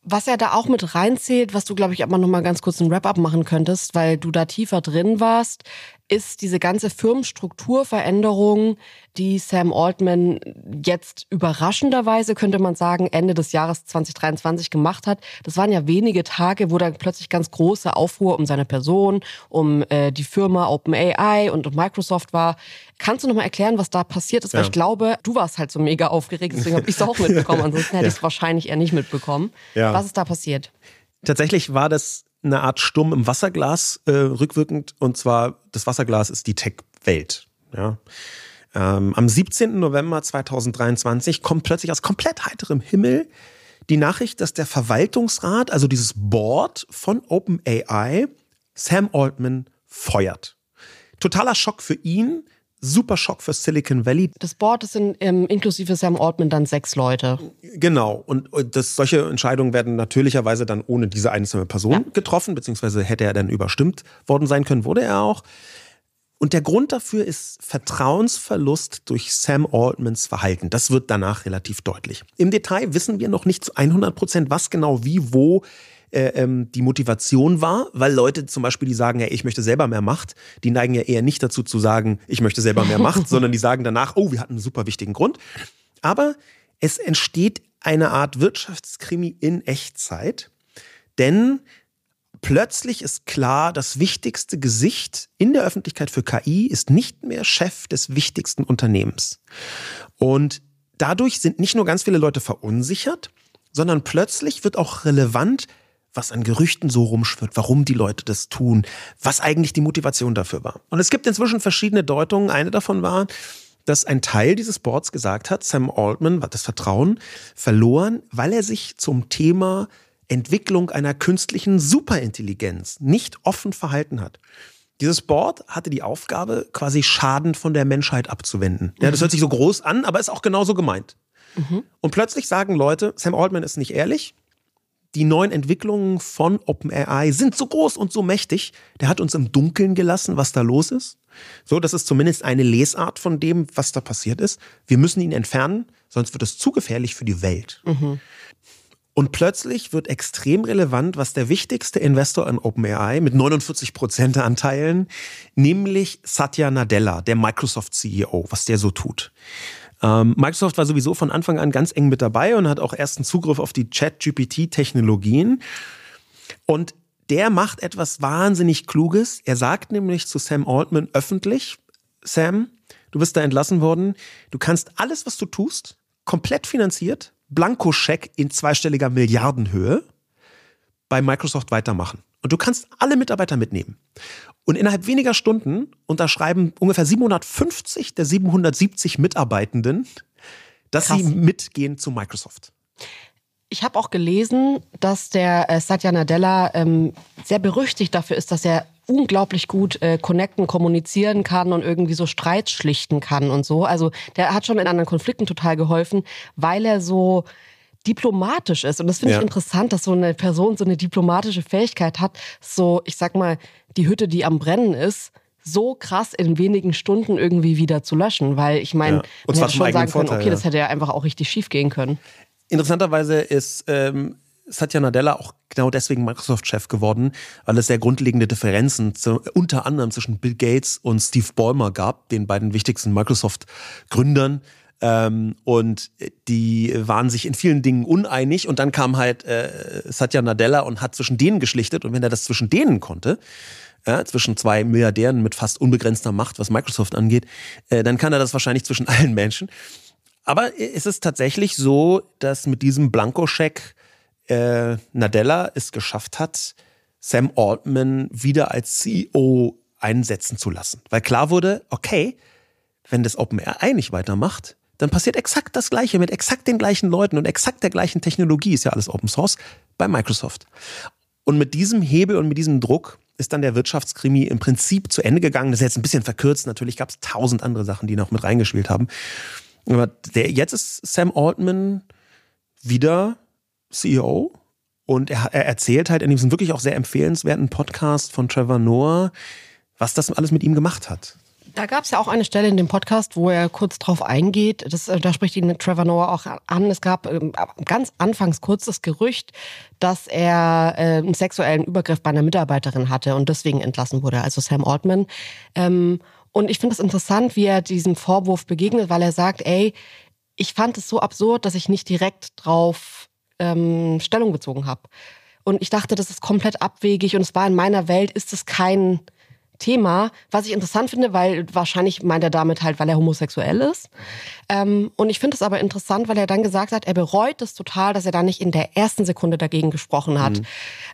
Was er da auch mit reinzählt, was du, glaube ich, aber noch mal ganz kurz ein Wrap-up machen könntest, weil du da tiefer drin warst, ist diese ganze Firmenstrukturveränderung, die Sam Altman jetzt überraschenderweise, könnte man sagen, Ende des Jahres 2023 gemacht hat. Das waren ja wenige Tage, wo dann plötzlich ganz große Aufruhr um seine Person, um äh, die Firma OpenAI und, und Microsoft war. Kannst du noch mal erklären, was da passiert ist? Ja. Weil ich glaube, du warst halt so mega aufgeregt, deswegen habe ich es auch mitbekommen. Ansonsten hätte ja. ich es wahrscheinlich eher nicht mitbekommen. Ja. Was ist da passiert? Tatsächlich war das eine Art Sturm im Wasserglas äh, rückwirkend. Und zwar, das Wasserglas ist die Tech-Welt. Ja. Ähm, am 17. November 2023 kommt plötzlich aus komplett heiterem Himmel die Nachricht, dass der Verwaltungsrat, also dieses Board von OpenAI, Sam Altman feuert. Totaler Schock für ihn, super Schock für Silicon Valley. Das Board ist in, ähm, inklusive Sam Altman dann sechs Leute. Genau. Und das, solche Entscheidungen werden natürlicherweise dann ohne diese einzelne Person ja. getroffen, beziehungsweise hätte er dann überstimmt worden sein können, wurde er auch. Und der Grund dafür ist Vertrauensverlust durch Sam Altmans Verhalten. Das wird danach relativ deutlich. Im Detail wissen wir noch nicht zu 100 Prozent, was genau wie, wo ähm, die Motivation war, weil Leute zum Beispiel, die sagen, ja, ich möchte selber mehr Macht, die neigen ja eher nicht dazu zu sagen, ich möchte selber mehr Macht, sondern die sagen danach, oh, wir hatten einen super wichtigen Grund. Aber es entsteht eine Art Wirtschaftskrimi in Echtzeit, denn plötzlich ist klar, das wichtigste Gesicht in der Öffentlichkeit für KI ist nicht mehr Chef des wichtigsten Unternehmens. Und dadurch sind nicht nur ganz viele Leute verunsichert, sondern plötzlich wird auch relevant, was an Gerüchten so rumschwirrt, warum die Leute das tun, was eigentlich die Motivation dafür war. Und es gibt inzwischen verschiedene Deutungen. Eine davon war, dass ein Teil dieses Boards gesagt hat, Sam Altman hat das Vertrauen verloren, weil er sich zum Thema Entwicklung einer künstlichen Superintelligenz nicht offen verhalten hat. Dieses Board hatte die Aufgabe, quasi Schaden von der Menschheit abzuwenden. Ja, das hört sich so groß an, aber ist auch genauso gemeint. Mhm. Und plötzlich sagen Leute, Sam Altman ist nicht ehrlich. Die neuen Entwicklungen von OpenAI sind so groß und so mächtig. Der hat uns im Dunkeln gelassen, was da los ist. So, das ist zumindest eine Lesart von dem, was da passiert ist. Wir müssen ihn entfernen, sonst wird es zu gefährlich für die Welt. Mhm. Und plötzlich wird extrem relevant, was der wichtigste Investor in OpenAI mit 49 Prozent Anteilen, nämlich Satya Nadella, der Microsoft CEO, was der so tut. Ähm, Microsoft war sowieso von Anfang an ganz eng mit dabei und hat auch ersten Zugriff auf die Chat-GPT-Technologien. Und der macht etwas wahnsinnig Kluges. Er sagt nämlich zu Sam Altman öffentlich, Sam, du bist da entlassen worden. Du kannst alles, was du tust, komplett finanziert Blankoscheck in zweistelliger Milliardenhöhe bei Microsoft weitermachen. Und du kannst alle Mitarbeiter mitnehmen. Und innerhalb weniger Stunden unterschreiben ungefähr 750 der 770 Mitarbeitenden, dass Krass. sie mitgehen zu Microsoft. Ich habe auch gelesen, dass der äh, Satya Nadella ähm, sehr berüchtigt dafür ist, dass er unglaublich gut äh, connecten, kommunizieren kann und irgendwie so Streits schlichten kann und so. Also der hat schon in anderen Konflikten total geholfen, weil er so diplomatisch ist. Und das finde ja. ich interessant, dass so eine Person so eine diplomatische Fähigkeit hat, so, ich sag mal, die Hütte, die am Brennen ist, so krass in wenigen Stunden irgendwie wieder zu löschen. Weil ich meine, ja. man hätte schon sagen können, okay, das hätte ja einfach auch richtig schief gehen können. Interessanterweise ist ähm, Satya Nadella auch genau deswegen Microsoft-Chef geworden, weil es sehr grundlegende Differenzen zu, unter anderem zwischen Bill Gates und Steve Ballmer gab, den beiden wichtigsten Microsoft-Gründern. Ähm, und die waren sich in vielen Dingen uneinig und dann kam halt äh, Satya Nadella und hat zwischen denen geschlichtet und wenn er das zwischen denen konnte, ja, zwischen zwei Milliardären mit fast unbegrenzter Macht, was Microsoft angeht, äh, dann kann er das wahrscheinlich zwischen allen Menschen. Aber es ist tatsächlich so, dass mit diesem Blankoscheck äh, Nadella es geschafft hat, Sam Altman wieder als CEO einsetzen zu lassen. Weil klar wurde, okay, wenn das OpenAI nicht weitermacht, dann passiert exakt das Gleiche mit exakt den gleichen Leuten und exakt der gleichen Technologie, ist ja alles Open Source, bei Microsoft. Und mit diesem Hebel und mit diesem Druck ist dann der Wirtschaftskrimi im Prinzip zu Ende gegangen. Das ist jetzt ein bisschen verkürzt. Natürlich gab es tausend andere Sachen, die noch mit reingespielt haben. Aber der, jetzt ist Sam Altman wieder CEO. Und er, er erzählt halt in diesem wirklich auch sehr empfehlenswerten Podcast von Trevor Noah, was das alles mit ihm gemacht hat. Da gab es ja auch eine Stelle in dem Podcast, wo er kurz drauf eingeht. Das, äh, da spricht ihn Trevor Noah auch an. Es gab ähm, ganz anfangs kurz das Gerücht, dass er äh, einen sexuellen Übergriff bei einer Mitarbeiterin hatte und deswegen entlassen wurde, also Sam Altman. Ähm, und ich finde es interessant, wie er diesem Vorwurf begegnet, weil er sagt, ey, ich fand es so absurd, dass ich nicht direkt drauf ähm, Stellung bezogen habe. Und ich dachte, das ist komplett abwegig und es war in meiner Welt, ist es kein Thema, was ich interessant finde, weil wahrscheinlich meint er damit halt, weil er homosexuell ist. Ähm, und ich finde es aber interessant, weil er dann gesagt hat, er bereut es total, dass er da nicht in der ersten Sekunde dagegen gesprochen hat. Mhm.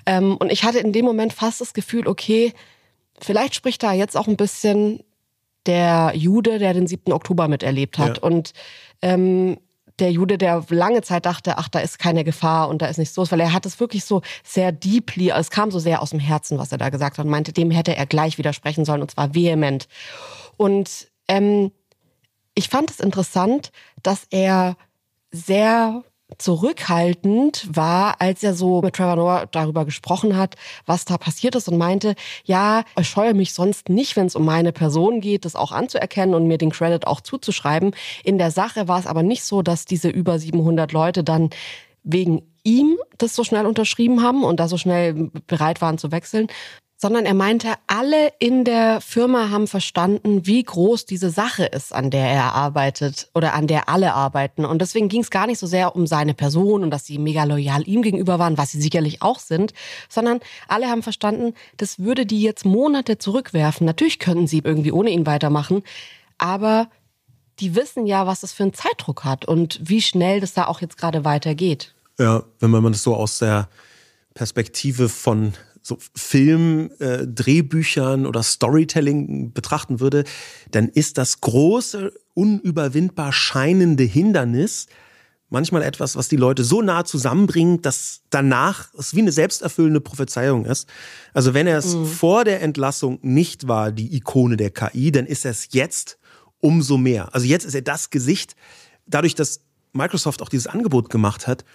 Ähm, und ich hatte in dem Moment fast das Gefühl, okay, vielleicht spricht da jetzt auch ein bisschen der Jude, der den 7. Oktober miterlebt hat. Ja. Und ähm, der Jude, der lange Zeit dachte, ach, da ist keine Gefahr und da ist nichts los, weil er hat es wirklich so sehr deeply, es kam so sehr aus dem Herzen, was er da gesagt hat und meinte, dem hätte er gleich widersprechen sollen und zwar vehement. Und Ähm, ich fand es interessant, dass er sehr zurückhaltend war, als er so mit Trevor Noah darüber gesprochen hat, was da passiert ist und meinte, ja, ich scheue mich sonst nicht, wenn es um meine Person geht, das auch anzuerkennen und mir den Credit auch zuzuschreiben. In der Sache war es aber nicht so, dass diese über 700 Leute dann wegen ihm das so schnell unterschrieben haben und da so schnell bereit waren zu wechseln, sondern er meinte, alle in der Firma haben verstanden, wie groß diese Sache ist, an der er arbeitet oder an der alle arbeiten. Und deswegen ging es gar nicht so sehr um seine Person und dass sie mega loyal ihm gegenüber waren, was sie sicherlich auch sind, sondern alle haben verstanden, das würde die jetzt Monate zurückwerfen. Natürlich könnten sie irgendwie ohne ihn weitermachen, aber die wissen ja, was das für einen Zeitdruck hat und wie schnell das da auch jetzt gerade weitergeht. Ja, wenn man das so aus der Perspektive von so Film, äh, Drehbüchern oder Storytelling betrachten würde, dann ist das große, unüberwindbar scheinende Hindernis manchmal etwas, was die Leute so nah zusammenbringt, dass danach es wie eine selbsterfüllende Prophezeiung ist. Also wenn er es mhm. vor der Entlassung nicht war, die Ikone der KI, dann ist er es jetzt umso mehr. Also jetzt ist er das Gesicht. Dadurch, dass Microsoft auch dieses Angebot gemacht hat,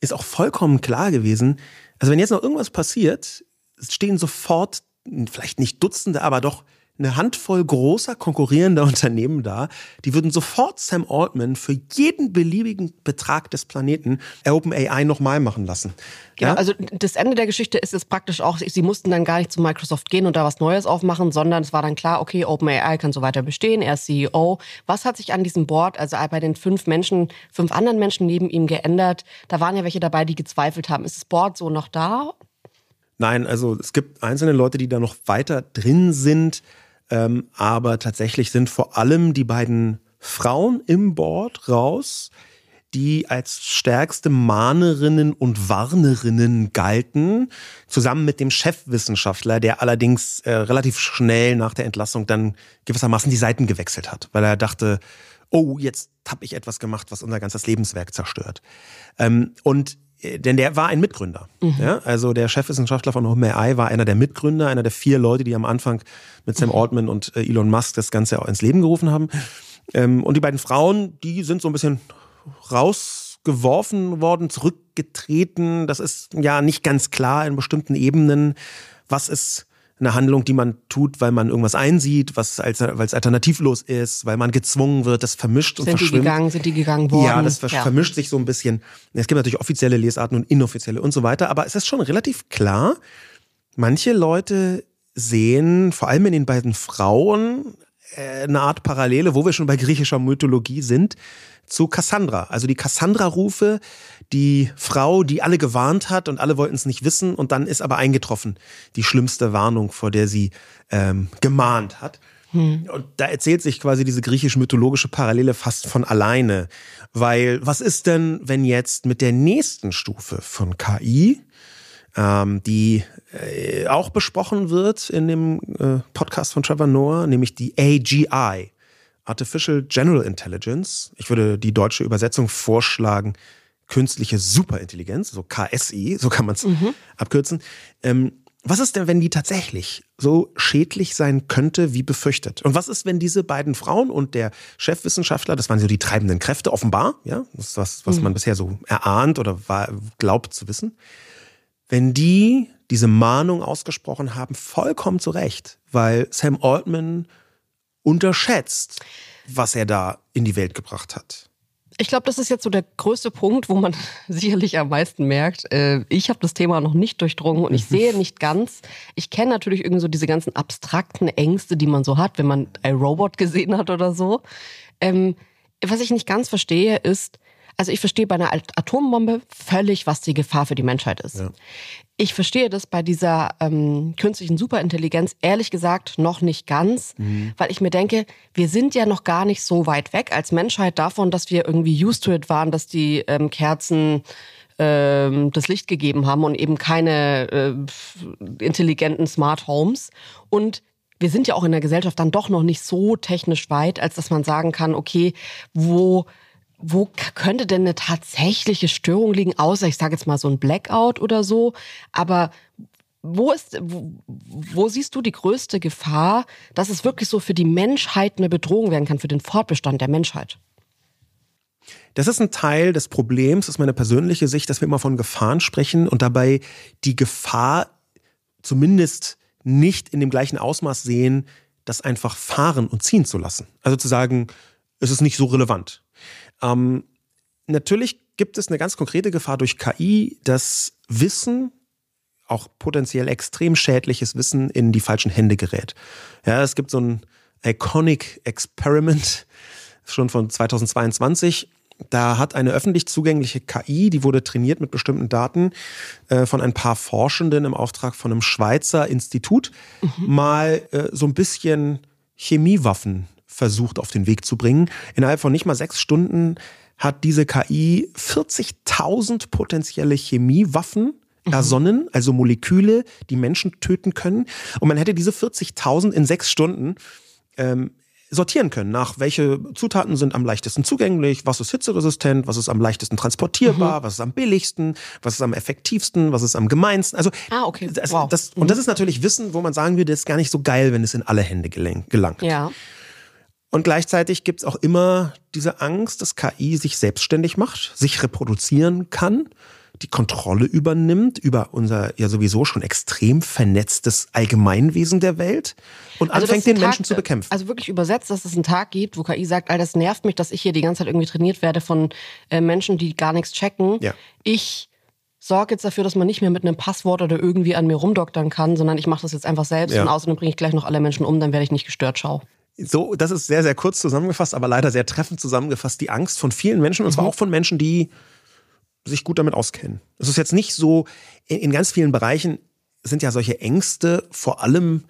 ist auch vollkommen klar gewesen, also wenn jetzt noch irgendwas passiert, es stehen sofort, vielleicht nicht Dutzende, aber doch eine Handvoll großer konkurrierender Unternehmen da, die würden sofort Sam Altman für jeden beliebigen Betrag des Planeten OpenAI nochmal machen lassen. Ja? ja, also das Ende der Geschichte ist es praktisch auch, sie mussten dann gar nicht zu Microsoft gehen und da was Neues aufmachen, sondern es war dann klar, okay, OpenAI kann so weiter bestehen, er ist CEO. Was hat sich an diesem Board, also bei den fünf Menschen, fünf anderen Menschen neben ihm geändert? Da waren ja welche dabei, die gezweifelt haben. Ist das Board so noch da? Nein, also es gibt einzelne Leute, die da noch weiter drin sind, ähm, aber tatsächlich sind vor allem die beiden Frauen im Board raus, die als stärkste Mahnerinnen und Warnerinnen galten, zusammen mit dem Chefwissenschaftler, der allerdings äh, relativ schnell nach der Entlassung dann gewissermaßen die Seiten gewechselt hat, weil er dachte, oh, jetzt habe ich etwas gemacht, was unser ganzes Lebenswerk zerstört. Ähm, und denn der war ein Mitgründer. Mhm. Ja? Also der Chefwissenschaftler von OpenAI war einer der Mitgründer, einer der vier Leute, die am Anfang mit Sam mhm. Altman und äh, Elon Musk das Ganze auch ins Leben gerufen haben. Ähm, und die beiden Frauen, die sind so ein bisschen rausgeworfen worden, zurückgetreten. Das ist ja nicht ganz klar in bestimmten Ebenen, was ist eine Handlung, die man tut, weil man irgendwas einsieht, was als, weil es alternativlos ist, weil man gezwungen wird, das vermischt sind und verschwimmt. Sind die gegangen, sind die gegangen worden? Ja, das ja. vermischt sich so ein bisschen. Es gibt natürlich offizielle Lesarten und inoffizielle und so weiter, aber es ist schon relativ klar, manche Leute sehen, vor allem in den beiden Frauen, äh, eine Art Parallele, wo wir schon bei griechischer Mythologie sind, zu Cassandra. Also die Cassandra-Rufe, die Frau, die alle gewarnt hat und alle wollten es nicht wissen und dann ist aber eingetroffen die schlimmste Warnung, vor der sie ähm, gemahnt hat. Hm. Und da erzählt sich quasi diese griechisch-mythologische Parallele fast von alleine. Weil was ist denn, wenn jetzt mit der nächsten Stufe von KI, ähm, die äh, auch besprochen wird in dem äh, Podcast von Trevor Noah, nämlich die AGI, Artificial General Intelligence. Ich würde die deutsche Übersetzung vorschlagen, künstliche Superintelligenz, so KSI, so kann man es mhm. abkürzen. Ähm, was ist denn, wenn die tatsächlich so schädlich sein könnte, wie befürchtet? Und was ist, wenn diese beiden Frauen und der Chefwissenschaftler, das waren so die treibenden Kräfte, offenbar, ja, das ist was, was mhm. man bisher so erahnt oder war, glaubt zu wissen, wenn die diese Mahnung ausgesprochen haben, vollkommen zu Recht, weil Sam Altman unterschätzt, was er da in die Welt gebracht hat. Ich glaube, das ist jetzt so der größte Punkt, wo man sicherlich am meisten merkt. Äh, ich habe das Thema noch nicht durchdrungen und ich sehe nicht ganz. Ich kenne natürlich irgendwie so diese ganzen abstrakten Ängste, die man so hat, wenn man ein Robot gesehen hat oder so. Ähm, was ich nicht ganz verstehe, ist, also ich verstehe bei einer Atombombe völlig, was die Gefahr für die Menschheit ist. Ja. Ich verstehe das bei dieser ähm, künstlichen Superintelligenz ehrlich gesagt noch nicht ganz, mhm. weil ich mir denke, wir sind ja noch gar nicht so weit weg als Menschheit davon, dass wir irgendwie used to it waren, dass die ähm, Kerzen ähm, das Licht gegeben haben und eben keine äh, intelligenten Smart Homes. Und wir sind ja auch in der Gesellschaft dann doch noch nicht so technisch weit, als dass man sagen kann, okay, wo wo könnte denn eine tatsächliche Störung liegen, außer ich sage jetzt mal so ein Blackout oder so, aber wo ist, wo, wo, siehst du die größte Gefahr, dass es wirklich so für die Menschheit eine Bedrohung werden kann, für den Fortbestand der Menschheit? Das ist ein Teil des Problems, ist meine persönliche Sicht, dass wir immer von Gefahren sprechen und dabei die Gefahr zumindest nicht in dem gleichen Ausmaß sehen, das einfach fahren und ziehen zu lassen. Also zu sagen, es ist nicht so relevant. Ähm, natürlich gibt es eine ganz konkrete Gefahr durch KI, dass Wissen, auch potenziell extrem schädliches Wissen, in die falschen Hände gerät. Ja, es gibt so ein Iconic Experiment schon von 2022. Da hat eine öffentlich zugängliche KI, die wurde trainiert mit bestimmten Daten äh, von ein paar Forschenden im Auftrag von einem Schweizer Institut, mhm. mal äh, so ein bisschen Chemiewaffen versucht auf den Weg zu bringen. Innerhalb von nicht mal sechs Stunden hat diese KI 40.000 potenzielle Chemiewaffen mhm. ersonnen, also Moleküle, die Menschen töten können. Und man hätte diese 40.000 in sechs Stunden ähm, sortieren können, nach welche Zutaten sind am leichtesten zugänglich, was ist hitzeresistent, was ist am leichtesten transportierbar, mhm. was ist am billigsten, was ist am effektivsten, was ist am gemeinsten. Also, ah, okay. Das, wow. das, und das mhm. ist natürlich Wissen, wo man sagen würde, das ist gar nicht so geil, wenn es in alle Hände gelangt. Ja. Und gleichzeitig gibt es auch immer diese Angst, dass KI sich selbstständig macht, sich reproduzieren kann, die Kontrolle übernimmt über unser ja sowieso schon extrem vernetztes Allgemeinwesen der Welt und also anfängt den Tag, Menschen zu bekämpfen. Also wirklich übersetzt, dass es einen Tag gibt, wo KI sagt, all das nervt mich, dass ich hier die ganze Zeit irgendwie trainiert werde von äh, Menschen, die gar nichts checken. Ja. Ich sorge jetzt dafür, dass man nicht mehr mit einem Passwort oder irgendwie an mir rumdoktern kann, sondern ich mache das jetzt einfach selbst ja. und außerdem bringe ich gleich noch alle Menschen um, dann werde ich nicht gestört, schau. So, das ist sehr, sehr kurz zusammengefasst, aber leider sehr treffend zusammengefasst, die Angst von vielen Menschen, und zwar mhm. auch von Menschen, die sich gut damit auskennen. Es ist jetzt nicht so, in, in ganz vielen Bereichen sind ja solche Ängste vor allem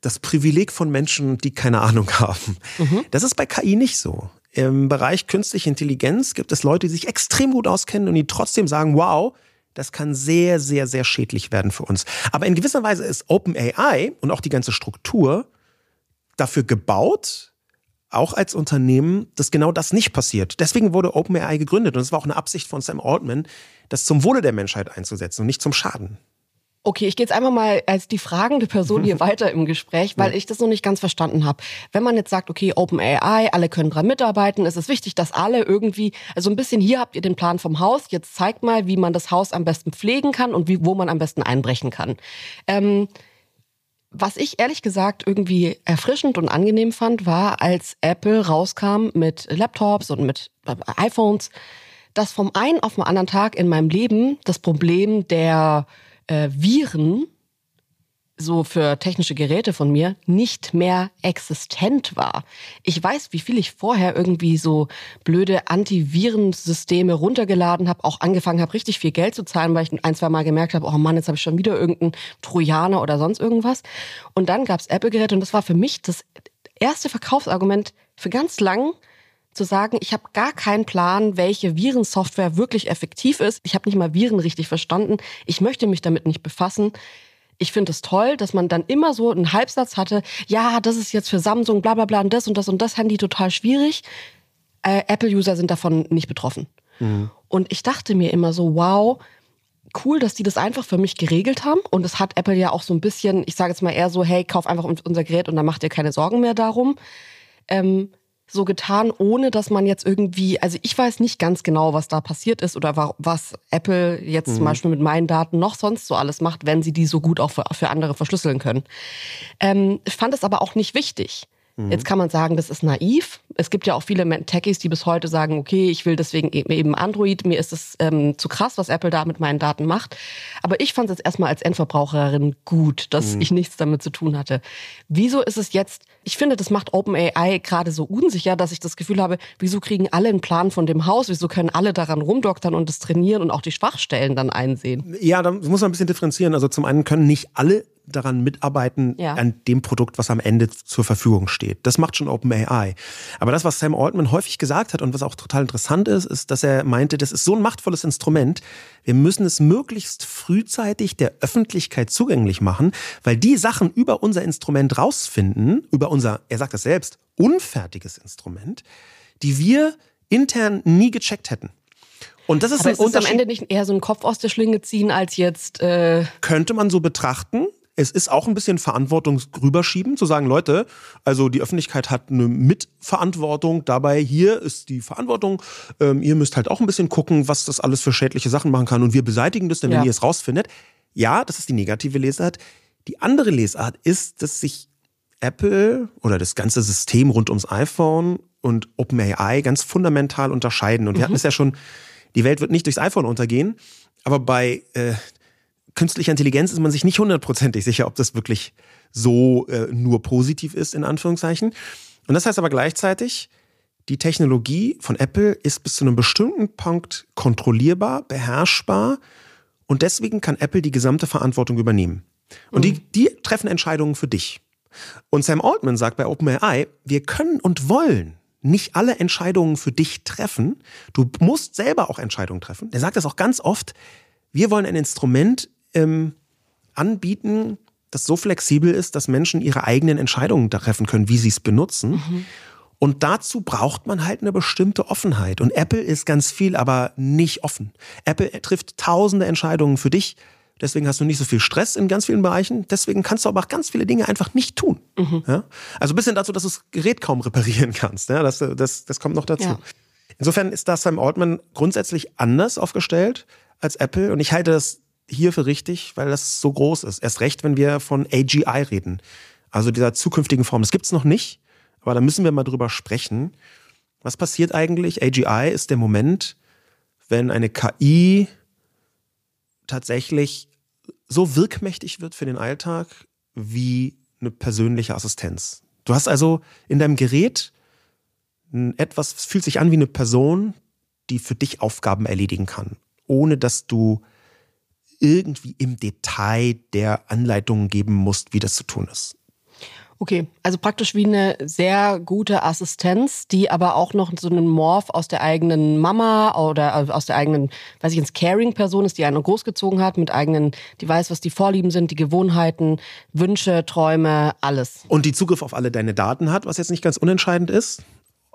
das Privileg von Menschen, die keine Ahnung haben. Mhm. Das ist bei KI nicht so. Im Bereich künstliche Intelligenz gibt es Leute, die sich extrem gut auskennen und die trotzdem sagen, wow, das kann sehr, sehr, sehr schädlich werden für uns. Aber in gewisser Weise ist OpenAI und auch die ganze Struktur dafür gebaut, auch als Unternehmen, dass genau das nicht passiert. Deswegen wurde OpenAI gegründet und es war auch eine Absicht von Sam Altman, das zum Wohle der Menschheit einzusetzen und nicht zum Schaden. Okay, ich gehe jetzt einfach mal als die fragende Person hier weiter im Gespräch, weil ich das noch nicht ganz verstanden habe. Wenn man jetzt sagt, okay, OpenAI, alle können dran mitarbeiten, ist es wichtig, dass alle irgendwie, also ein bisschen hier habt ihr den Plan vom Haus, jetzt zeigt mal, wie man das Haus am besten pflegen kann und wie, wo man am besten einbrechen kann. Ähm, was ich ehrlich gesagt irgendwie erfrischend und angenehm fand, war, als Apple rauskam mit Laptops und mit äh, iPhones, dass vom einen auf den anderen Tag in meinem Leben das Problem der äh, Viren so für technische Geräte von mir nicht mehr existent war. Ich weiß, wie viel ich vorher irgendwie so blöde Antivirensysteme runtergeladen habe, auch angefangen habe, richtig viel Geld zu zahlen, weil ich ein, zwei Mal gemerkt habe, oh Mann, jetzt habe ich schon wieder irgendeinen Trojaner oder sonst irgendwas. Und dann gab's Apple-Geräte und das war für mich das erste Verkaufsargument für ganz lang, zu sagen, ich habe gar keinen Plan, welche Virensoftware wirklich effektiv ist. Ich habe nicht mal Viren richtig verstanden. Ich möchte mich damit nicht befassen ich finde es toll, dass man dann immer so einen Halbsatz hatte, ja, das ist jetzt für Samsung, bla bla bla und das und das und das Handy total schwierig. Äh, Apple-User sind davon nicht betroffen. Mhm. Und ich dachte mir immer so, wow, cool, dass die das einfach für mich geregelt haben. Und es hat Apple ja auch so ein bisschen, ich sage jetzt mal eher so, hey, kauf einfach unser Gerät und dann macht ihr keine Sorgen mehr darum. Ähm, so getan, ohne dass man jetzt irgendwie, also ich weiß nicht ganz genau, was da passiert ist oder was Apple jetzt mhm. zum Beispiel mit meinen Daten noch sonst so alles macht, wenn sie die so gut auch für, für andere verschlüsseln können. Ähm, ich fand es aber auch nicht wichtig. Mhm. Jetzt kann man sagen, das ist naiv. Es gibt ja auch viele Techies, die bis heute sagen, okay, ich will deswegen e-, eben Android, mir ist es ähm, zu krass, was Apple da mit meinen Daten macht. Aber ich fand es jetzt erstmal als Endverbraucherin gut, dass mhm. ich nichts damit zu tun hatte. Wieso ist es jetzt, ich finde, das macht OpenAI gerade so unsicher, dass ich das Gefühl habe, wieso kriegen alle einen Plan von dem Haus, wieso können alle daran rumdoktern und das trainieren und auch die Schwachstellen dann einsehen? Ja, da muss man ein bisschen differenzieren. Also zum einen können nicht alle daran mitarbeiten, ja. an dem Produkt, was am Ende zur Verfügung steht. Das macht schon OpenAI. Aber das, was Sam Altman häufig gesagt hat und was auch total interessant ist, ist, dass er meinte, das ist so ein machtvolles Instrument, wir müssen es möglichst frühzeitig der Öffentlichkeit zugänglich machen, weil die Sachen über unser Instrument rausfinden, über unser, er sagt das selbst, unfertiges Instrument, die wir intern nie gecheckt hätten. Und das ist Aber ein ist es am Unterschied. Ende nicht eher so ein Kopf aus der Schlinge ziehen, als jetzt äh, könnte man so betrachten. Es ist auch ein bisschen Verantwortung rüberschieben, zu sagen, Leute, also die Öffentlichkeit hat eine Mitverantwortung dabei. Hier ist die Verantwortung. Ähm, ihr müsst halt auch ein bisschen gucken, was das alles für schädliche Sachen machen kann. Und wir beseitigen das, denn wenn Ja. ihr es rausfindet. Ja, das ist die negative Lesart. Die andere Lesart ist, dass sich Apple oder das ganze System rund ums iPhone und OpenAI ganz fundamental unterscheiden. Und wir hatten es ja schon, die Welt wird nicht durchs iPhone untergehen, aber bei äh, künstlicher Intelligenz ist man sich nicht hundertprozentig sicher, ob das wirklich so äh, nur positiv ist, in Anführungszeichen. Und das heißt aber gleichzeitig, die Technologie von Apple ist bis zu einem bestimmten Punkt kontrollierbar, beherrschbar und deswegen kann Apple die gesamte Verantwortung übernehmen. Und die, die treffen Entscheidungen für dich. Und Sam Altman sagt bei OpenAI, wir können und wollen nicht alle Entscheidungen für dich treffen. Du musst selber auch Entscheidungen treffen. Er sagt das auch ganz oft. Wir wollen ein Instrument ähm, anbieten, das so flexibel ist, dass Menschen ihre eigenen Entscheidungen treffen können, wie sie es benutzen. Und dazu braucht man halt eine bestimmte Offenheit. Und Apple ist ganz viel, aber nicht offen. Apple trifft tausende Entscheidungen für dich. Deswegen hast du nicht so viel Stress in ganz vielen Bereichen. Deswegen kannst du aber auch ganz viele Dinge einfach nicht tun. Ja? Also bis hin dazu, dass du das Gerät kaum reparieren kannst. Ja? Das, das, das kommt noch dazu. Ja. Insofern ist da Sam Altman grundsätzlich anders aufgestellt als Apple. Und ich halte das hier für richtig, weil das so groß ist. Erst recht, wenn wir von AGI reden. Also dieser zukünftigen Form. Das gibt's noch nicht, aber da müssen wir mal drüber sprechen. Was passiert eigentlich? AGI ist der Moment, wenn eine KI tatsächlich so wirkmächtig wird für den Alltag wie eine persönliche Assistenz. Du hast also in deinem Gerät etwas, fühlt sich an wie eine Person, die für dich Aufgaben erledigen kann, ohne dass du irgendwie im Detail der Anleitungen geben musst, wie das zu tun ist. Okay, also praktisch wie eine sehr gute Assistenz, die aber auch noch so einen Morph aus der eigenen Mama oder also aus der eigenen, weiß ich, ins Caring-Person ist, die einen großgezogen hat, mit eigenen, die weiß, was die Vorlieben sind, die Gewohnheiten, Wünsche, Träume, alles. Und die Zugriff auf alle deine Daten hat, was jetzt nicht ganz unentscheidend ist.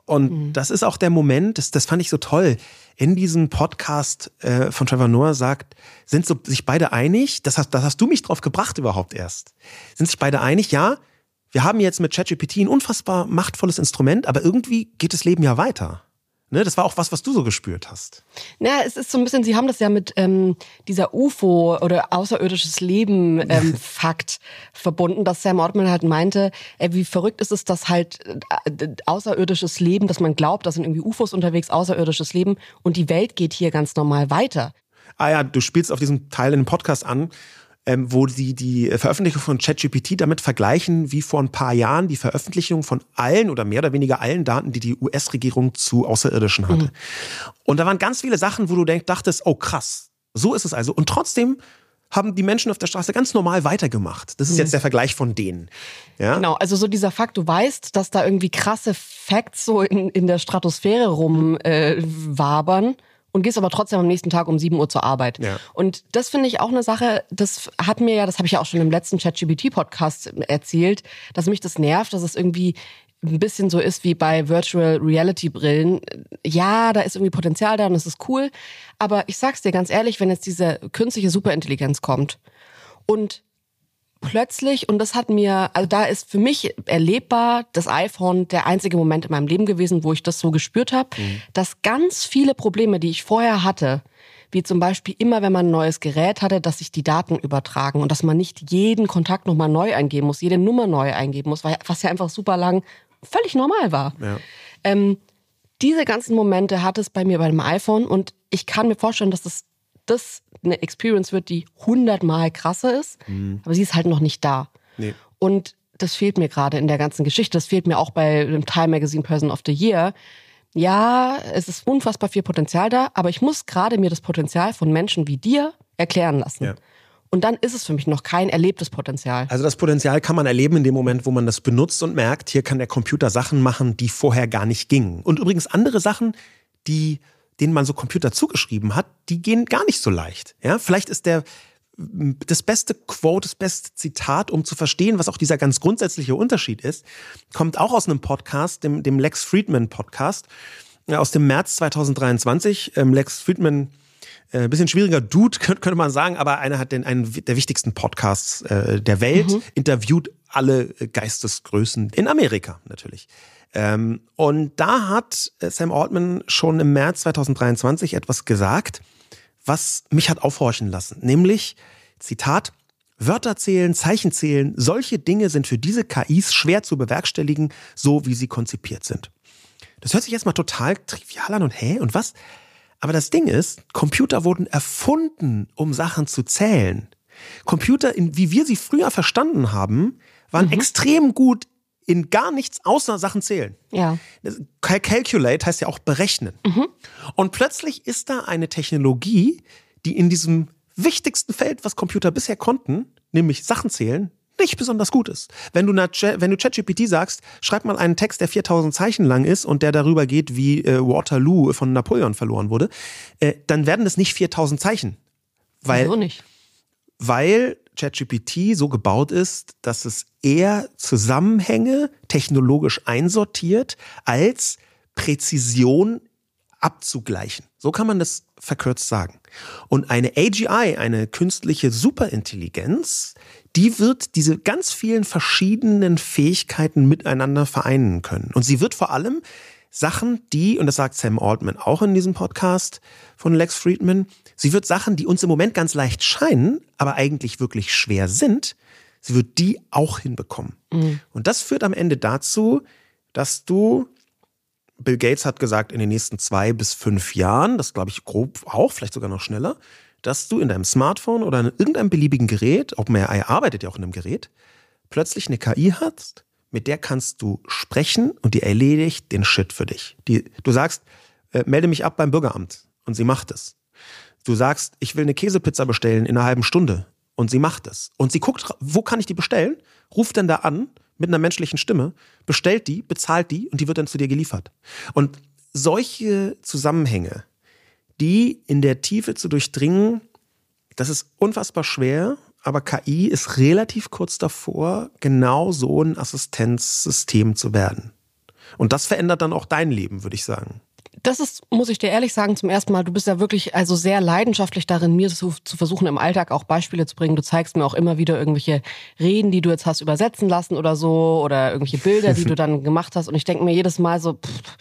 Und das ist auch der Moment, das, das fand ich so toll. In diesem Podcast äh, von Trevor Noah sagt, sind so, sich beide einig, das hast, das hast du mich drauf gebracht überhaupt erst. Sind sich beide einig, ja, wir haben jetzt mit ChatGPT ein unfassbar machtvolles Instrument, aber irgendwie geht das Leben ja weiter. Ne, das war auch was, was du so gespürt hast. Ja, es ist so ein bisschen, Sie haben das ja mit ähm, dieser UFO oder außerirdisches Leben ähm, Fakt verbunden, dass Sam Altman halt meinte, ey, wie verrückt ist es, dass halt äh, außerirdisches Leben, dass man glaubt, da sind irgendwie UFOs unterwegs, außerirdisches Leben und die Welt geht hier ganz normal weiter. Ah ja, du spielst auf diesem Teil in dem Podcast an, ähm, wo sie die Veröffentlichung von ChatGPT damit vergleichen, wie vor ein paar Jahren die Veröffentlichung von allen oder mehr oder weniger allen Daten, die die US-Regierung zu Außerirdischen hatte. Und da waren ganz viele Sachen, wo du denk, dachtest, oh krass, so ist es also. Und trotzdem haben die Menschen auf der Straße ganz normal weitergemacht. Das ist jetzt der Vergleich von denen. Ja? Genau, also so dieser Fakt, du weißt, dass da irgendwie krasse Facts so in, in der Stratosphäre rumwabern. Äh, wabern und gehst aber trotzdem am nächsten Tag um 7 Uhr zur Arbeit. Ja. Und das finde ich auch eine Sache, das hat mir ja, das habe ich ja auch schon im letzten ChatGPT-Podcast erzählt, dass mich das nervt, dass es irgendwie ein bisschen so ist wie bei Virtual Reality Brillen. Ja, da ist irgendwie Potenzial da und das ist cool. Aber ich sag's dir ganz ehrlich, wenn jetzt diese künstliche Superintelligenz kommt und plötzlich, und das hat mir, also da ist für mich erlebbar das iPhone der einzige Moment in meinem Leben gewesen, wo ich das so gespürt habe, dass ganz viele Probleme, die ich vorher hatte, wie zum Beispiel immer, wenn man ein neues Gerät hatte, dass sich die Daten übertragen und dass man nicht jeden Kontakt nochmal neu eingeben muss, jede Nummer neu eingeben muss, was ja einfach super lang völlig normal war. Ja. Ähm, diese ganzen Momente hat es bei mir bei dem iPhone und ich kann mir vorstellen, dass das, das eine Experience wird, die hundertmal krasser ist, aber sie ist halt noch nicht da. Nee. Und das fehlt mir gerade in der ganzen Geschichte. Das fehlt mir auch bei dem Time Magazine Person of the Year. Ja, es ist unfassbar viel Potenzial da, aber ich muss gerade mir das Potenzial von Menschen wie dir erklären lassen. Ja. Und dann ist es für mich noch kein erlebtes Potenzial. Also das Potenzial kann man erleben in dem Moment, wo man das benutzt und merkt, hier kann der Computer Sachen machen, die vorher gar nicht gingen. Und übrigens andere Sachen, die, denen man so Computer zugeschrieben hat, die gehen gar nicht so leicht. Ja, vielleicht ist der das beste Quote, das beste Zitat, um zu verstehen, was auch dieser ganz grundsätzliche Unterschied ist, kommt auch aus einem Podcast, dem, dem Lex Friedman Podcast. aus dem März 2023. Ähm, Lex Friedman ein äh, bisschen schwieriger Dude, könnte man sagen, aber einer hat den, einen der wichtigsten Podcasts äh, der Welt, mhm. interviewt alle Geistesgrößen in Amerika natürlich. Ähm, und da hat Sam Altman schon im März 2023 etwas gesagt, was mich hat aufhorchen lassen. Nämlich, Zitat, Wörter zählen, Zeichen zählen, solche Dinge sind für diese KIs schwer zu bewerkstelligen, so wie sie konzipiert sind. Das hört sich erstmal total trivial an und hä und was? Aber das Ding ist, Computer wurden erfunden, um Sachen zu zählen. Computer, wie wir sie früher verstanden haben, waren mhm. extrem gut in gar nichts außer Sachen zählen. Ja. Calculate heißt ja auch berechnen. Mhm. Und plötzlich ist da eine Technologie, die in diesem wichtigsten Feld, was Computer bisher konnten, nämlich Sachen zählen, nicht besonders gut ist. Wenn du, wenn du ChatGPT sagst, schreib mal einen Text, der 4000 Zeichen lang ist und der darüber geht, wie äh, Waterloo von Napoleon verloren wurde, äh, dann werden es nicht 4000 Zeichen. Weil, Wieso nicht? Weil ChatGPT so gebaut ist, dass es eher Zusammenhänge technologisch einsortiert, als Präzision abzugleichen. So kann man das verkürzt sagen. Und eine AGI, eine künstliche Superintelligenz, die wird diese ganz vielen verschiedenen Fähigkeiten miteinander vereinen können. Und sie wird vor allem Sachen, die, und das sagt Sam Altman auch in diesem Podcast von Lex Friedman, sie wird Sachen, die uns im Moment ganz leicht scheinen, aber eigentlich wirklich schwer sind, sie wird die auch hinbekommen. Mhm. Und das führt am Ende dazu, dass du, Bill Gates hat gesagt, in den nächsten zwei bis fünf Jahren, das glaube ich grob auch, vielleicht sogar noch schneller, dass du in deinem Smartphone oder in irgendeinem beliebigen Gerät, OpenAI arbeitet ja auch in einem Gerät, plötzlich eine KI hast, mit der kannst du sprechen und die erledigt den Shit für dich. Die, du sagst, äh, melde mich ab beim Bürgeramt und sie macht es. Du sagst, ich will eine Käsepizza bestellen in einer halben Stunde und sie macht es. Und sie guckt, wo kann ich die bestellen? Ruft dann da an mit einer menschlichen Stimme, bestellt die, bezahlt die und die wird dann zu dir geliefert. Und solche Zusammenhänge, die in der Tiefe zu durchdringen, das ist unfassbar schwer aber KI ist relativ kurz davor, genau so ein Assistenzsystem zu werden. Und das verändert dann auch dein Leben, würde ich sagen. Das ist, muss ich dir ehrlich sagen, zum ersten Mal, du bist ja wirklich also sehr leidenschaftlich darin, mir zu, zu versuchen, im Alltag auch Beispiele zu bringen. Du zeigst mir auch immer wieder irgendwelche Reden, die du jetzt hast übersetzen lassen oder so, oder irgendwelche Bilder, die du dann gemacht hast. Und ich denke mir jedes Mal so, pff,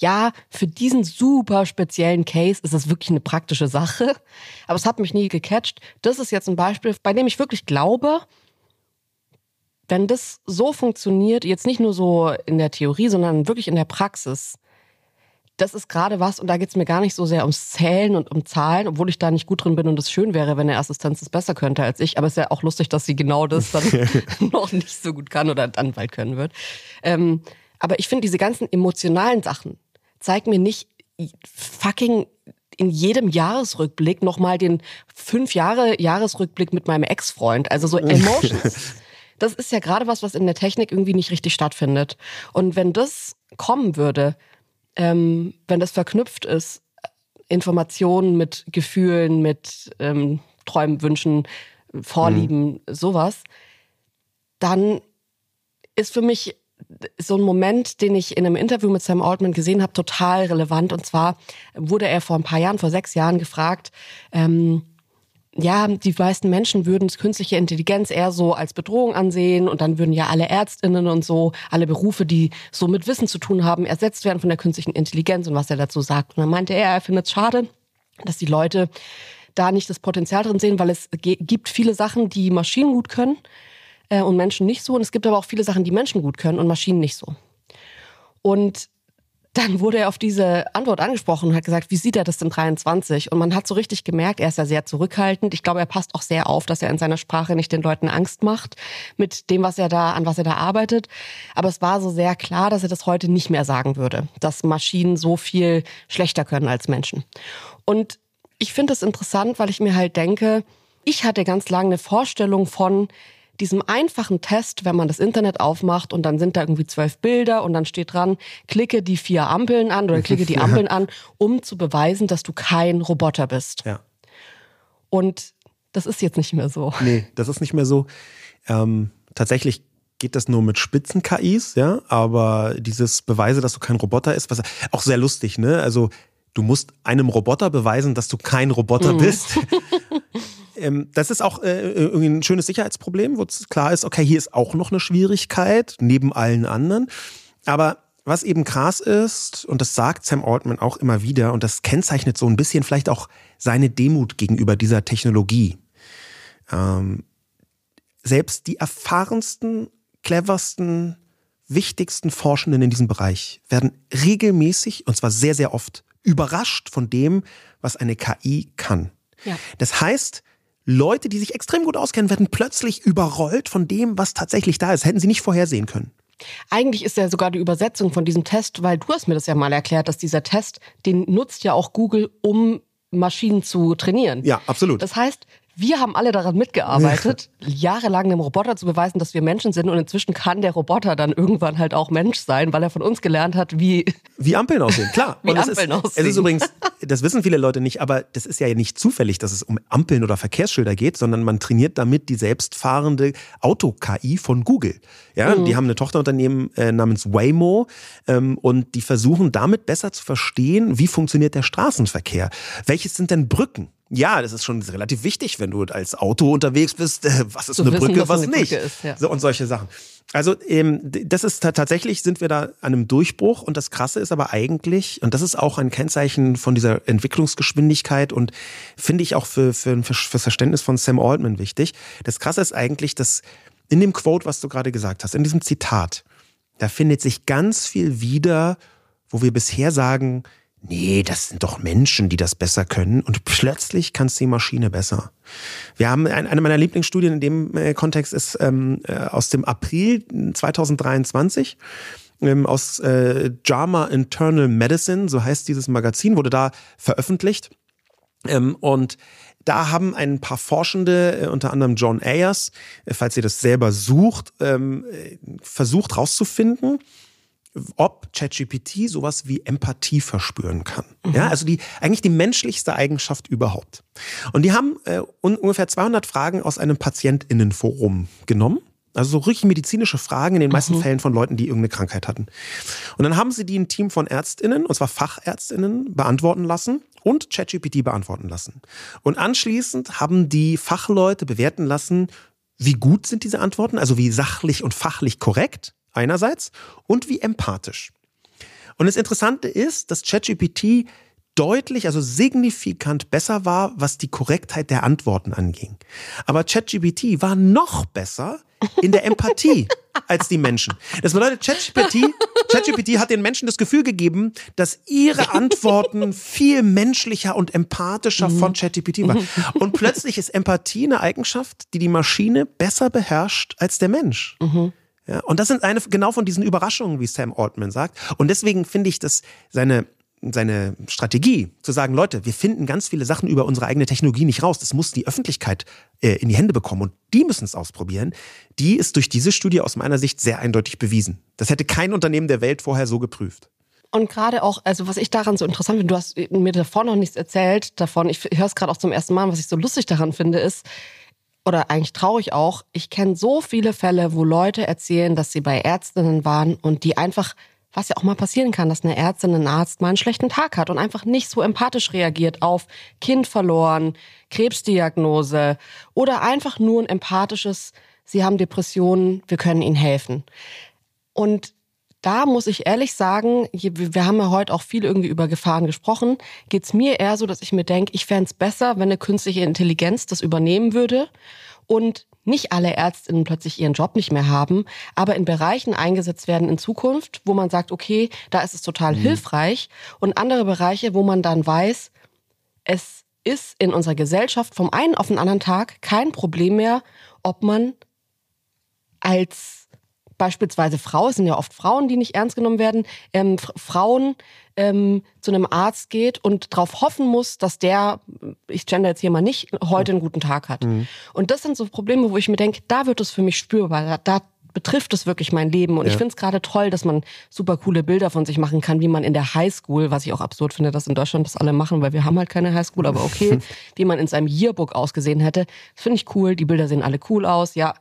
ja, für diesen super speziellen Case ist es wirklich eine praktische Sache, aber es hat mich nie gecatcht. Das ist jetzt ein Beispiel, bei dem ich wirklich glaube, wenn das so funktioniert, jetzt nicht nur so in der Theorie, sondern wirklich in der Praxis, das ist gerade was, und da geht es mir gar nicht so sehr ums Zählen und um Zahlen, obwohl ich da nicht gut drin bin und es schön wäre, wenn eine Assistenz es besser könnte als ich. Aber es ist ja auch lustig, dass sie genau das dann noch nicht so gut kann oder dann bald können wird. Ähm, aber ich finde diese ganzen emotionalen Sachen, zeig mir nicht fucking in jedem Jahresrückblick nochmal den fünf Jahre Jahresrückblick mit meinem Ex-Freund. Also so Emotions. das ist ja gerade was, was in der Technik irgendwie nicht richtig stattfindet. Und wenn das kommen würde, ähm, wenn das verknüpft ist, Informationen mit Gefühlen, mit ähm, Träumen, Wünschen, Vorlieben, mhm. sowas, dann ist für mich so ein Moment, den ich in einem Interview mit Sam Altman gesehen habe, total relevant. Und zwar wurde er vor ein paar Jahren, vor sechs Jahren gefragt, ähm, ja, die meisten Menschen würden künstliche Intelligenz eher so als Bedrohung ansehen und dann würden ja alle Ärztinnen und so, alle Berufe, die so mit Wissen zu tun haben, ersetzt werden von der künstlichen Intelligenz und was er dazu sagt. Und dann meinte er, er findet es schade, dass die Leute da nicht das Potenzial drin sehen, weil es gibt viele Sachen, die Maschinen gut können äh, und Menschen nicht so. Und es gibt aber auch viele Sachen, die Menschen gut können und Maschinen nicht so. Und dann wurde er auf diese Antwort angesprochen und hat gesagt, wie sieht er das denn 23? Und man hat so richtig gemerkt, er ist ja sehr zurückhaltend. Ich glaube, er passt auch sehr auf, dass er in seiner Sprache nicht den Leuten Angst macht mit dem, was er da, an was er da arbeitet. Aber es war so sehr klar, dass er das heute nicht mehr sagen würde, dass Maschinen so viel schlechter können als Menschen. Und ich finde das interessant, weil ich mir halt denke, ich hatte ganz lange eine Vorstellung von, diesem einfachen Test, wenn man das Internet aufmacht und dann sind da irgendwie zwölf Bilder und dann steht dran, klicke die vier Ampeln an oder klicke die Ampeln an, um zu beweisen, dass du kein Roboter bist. Ja. Und das ist jetzt nicht mehr so. Nee, das ist nicht mehr so. Ähm, tatsächlich geht das nur mit Spitzen-KIs, ja. Aber dieses Beweise, dass du kein Roboter ist, was auch sehr lustig, ne? Also du musst einem Roboter beweisen, dass du kein Roboter mhm. bist. ähm, das ist auch äh, irgendwie ein schönes Sicherheitsproblem, wo klar ist, okay, hier ist auch noch eine Schwierigkeit, neben allen anderen. Aber was eben krass ist, und das sagt Sam Altman auch immer wieder, und das kennzeichnet so ein bisschen vielleicht auch seine Demut gegenüber dieser Technologie. Ähm, selbst die erfahrensten, cleversten, wichtigsten Forschenden in diesem Bereich werden regelmäßig, und zwar sehr, sehr oft, überrascht von dem, was eine KI kann. Ja. Das heißt, Leute, die sich extrem gut auskennen, werden plötzlich überrollt von dem, was tatsächlich da ist. Hätten sie nicht vorhersehen können. Eigentlich ist ja sogar die Übersetzung von diesem Test, weil du hast mir das ja mal erklärt, dass dieser Test, den nutzt ja auch Google, um Maschinen zu trainieren. Ja, absolut. Das heißt, wir haben alle daran mitgearbeitet, jahrelang dem Roboter zu beweisen, dass wir Menschen sind. Und inzwischen kann der Roboter dann irgendwann halt auch Mensch sein, weil er von uns gelernt hat, wie. Wie Ampeln aussehen, klar. wie Ampeln ist, aussehen. Es ist übrigens, das wissen viele Leute nicht, aber das ist ja nicht zufällig, dass es um Ampeln oder Verkehrsschilder geht, sondern man trainiert damit die selbstfahrende Auto-KI von Google. Ja, mhm. die haben eine Tochterunternehmen äh, namens Waymo ähm, und die versuchen damit besser zu verstehen, wie funktioniert der Straßenverkehr. Welches sind denn Brücken? Ja, das ist schon relativ wichtig, wenn du als Auto unterwegs bist. Äh, was ist Zu eine wissen, Brücke, was, was nicht? Ist, ja. so, und solche Sachen. Also ähm, das ist tatsächlich sind wir da an einem Durchbruch und das Krasse ist aber eigentlich und das ist auch ein Kennzeichen von dieser Entwicklungsgeschwindigkeit und finde ich auch für, für, für das Verständnis von Sam Altman wichtig. Das Krasse ist eigentlich, dass in dem Quote, was du gerade gesagt hast, in diesem Zitat, da findet sich ganz viel wieder, wo wir bisher sagen, nee, das sind doch Menschen, die das besser können. Und plötzlich kann es die Maschine besser. Wir haben eine meiner Lieblingsstudien in dem äh, Kontext ist ähm, äh, aus dem April 2023 ähm, aus äh, JAMA Internal Medicine, so heißt dieses Magazin, wurde da veröffentlicht. Ähm, und da haben ein paar Forschende, äh, unter anderem John Ayers, falls ihr das selber sucht, ähm, versucht herauszufinden, ob ChatGPT sowas wie Empathie verspüren kann. Mhm. Ja, also die eigentlich die menschlichste Eigenschaft überhaupt. Und die haben äh, un ungefähr 200 Fragen aus einem Patientinnenforum genommen. Also so richtig medizinische Fragen in den meisten mhm. Fällen von Leuten, die irgendeine Krankheit hatten. Und dann haben sie die ein Team von Ärztinnen, und zwar Fachärztinnen, beantworten lassen und ChatGPT beantworten lassen. Und anschließend haben die Fachleute bewerten lassen, wie gut sind diese Antworten, also wie sachlich und fachlich korrekt einerseits und wie empathisch. Und das Interessante ist, dass ChatGPT deutlich, also signifikant besser war, was die Korrektheit der Antworten anging. Aber ChatGPT war noch besser in der Empathie als die Menschen. Das bedeutet, ChatGPT, ChatGPT hat den Menschen das Gefühl gegeben, dass ihre Antworten viel menschlicher und empathischer mhm. von ChatGPT waren. Und plötzlich ist Empathie eine Eigenschaft, die die Maschine besser beherrscht als der Mensch. Mhm. Ja, und das sind eine genau von diesen Überraschungen, wie Sam Altman sagt. Und deswegen finde ich, dass seine seine Strategie zu sagen, Leute, wir finden ganz viele Sachen über unsere eigene Technologie nicht raus. Das muss die Öffentlichkeit äh, in die Hände bekommen und die müssen es ausprobieren. Die ist durch diese Studie aus meiner Sicht sehr eindeutig bewiesen. Das hätte kein Unternehmen der Welt vorher so geprüft. Und gerade auch, also was ich daran so interessant finde, du hast mir davor noch nichts erzählt davon. Ich höre es gerade auch zum ersten Mal. Was ich so lustig daran finde, ist, oder eigentlich traurig auch, ich kenne so viele Fälle, wo Leute erzählen, dass sie bei Ärztinnen waren und die einfach, was ja auch mal passieren kann, dass eine Ärztin, ein Arzt mal einen schlechten Tag hat und einfach nicht so empathisch reagiert auf Kind verloren, Krebsdiagnose oder einfach nur ein empathisches, sie haben Depressionen, wir können ihnen helfen. Und da muss ich ehrlich sagen, wir haben ja heute auch viel irgendwie über Gefahren gesprochen, geht's mir eher so, dass ich mir denke, ich fände es besser, wenn eine künstliche Intelligenz das übernehmen würde und nicht alle Ärztinnen plötzlich ihren Job nicht mehr haben, aber in Bereichen eingesetzt werden in Zukunft, wo man sagt, okay, da ist es total mhm. hilfreich und andere Bereiche, wo man dann weiß, es ist in unserer Gesellschaft vom einen auf den anderen Tag kein Problem mehr, ob man als beispielsweise Frau, es sind ja oft Frauen, die nicht ernst genommen werden, ähm, Frauen ähm, zu einem Arzt geht und darauf hoffen muss, dass der, ich gender jetzt hier mal nicht, heute einen guten Tag hat. Mhm. Und das sind so Probleme, wo ich mir denke, da wird es für mich spürbar. Da, da betrifft es wirklich mein Leben. Und ja. ich finde es gerade toll, dass man super coole Bilder von sich machen kann, wie man in der Highschool, was ich auch absurd finde, dass in Deutschland das alle machen, weil wir haben halt keine Highschool, aber okay, wie man in seinem Yearbook ausgesehen hätte. Das finde ich cool. Die Bilder sehen alle cool aus. Ja,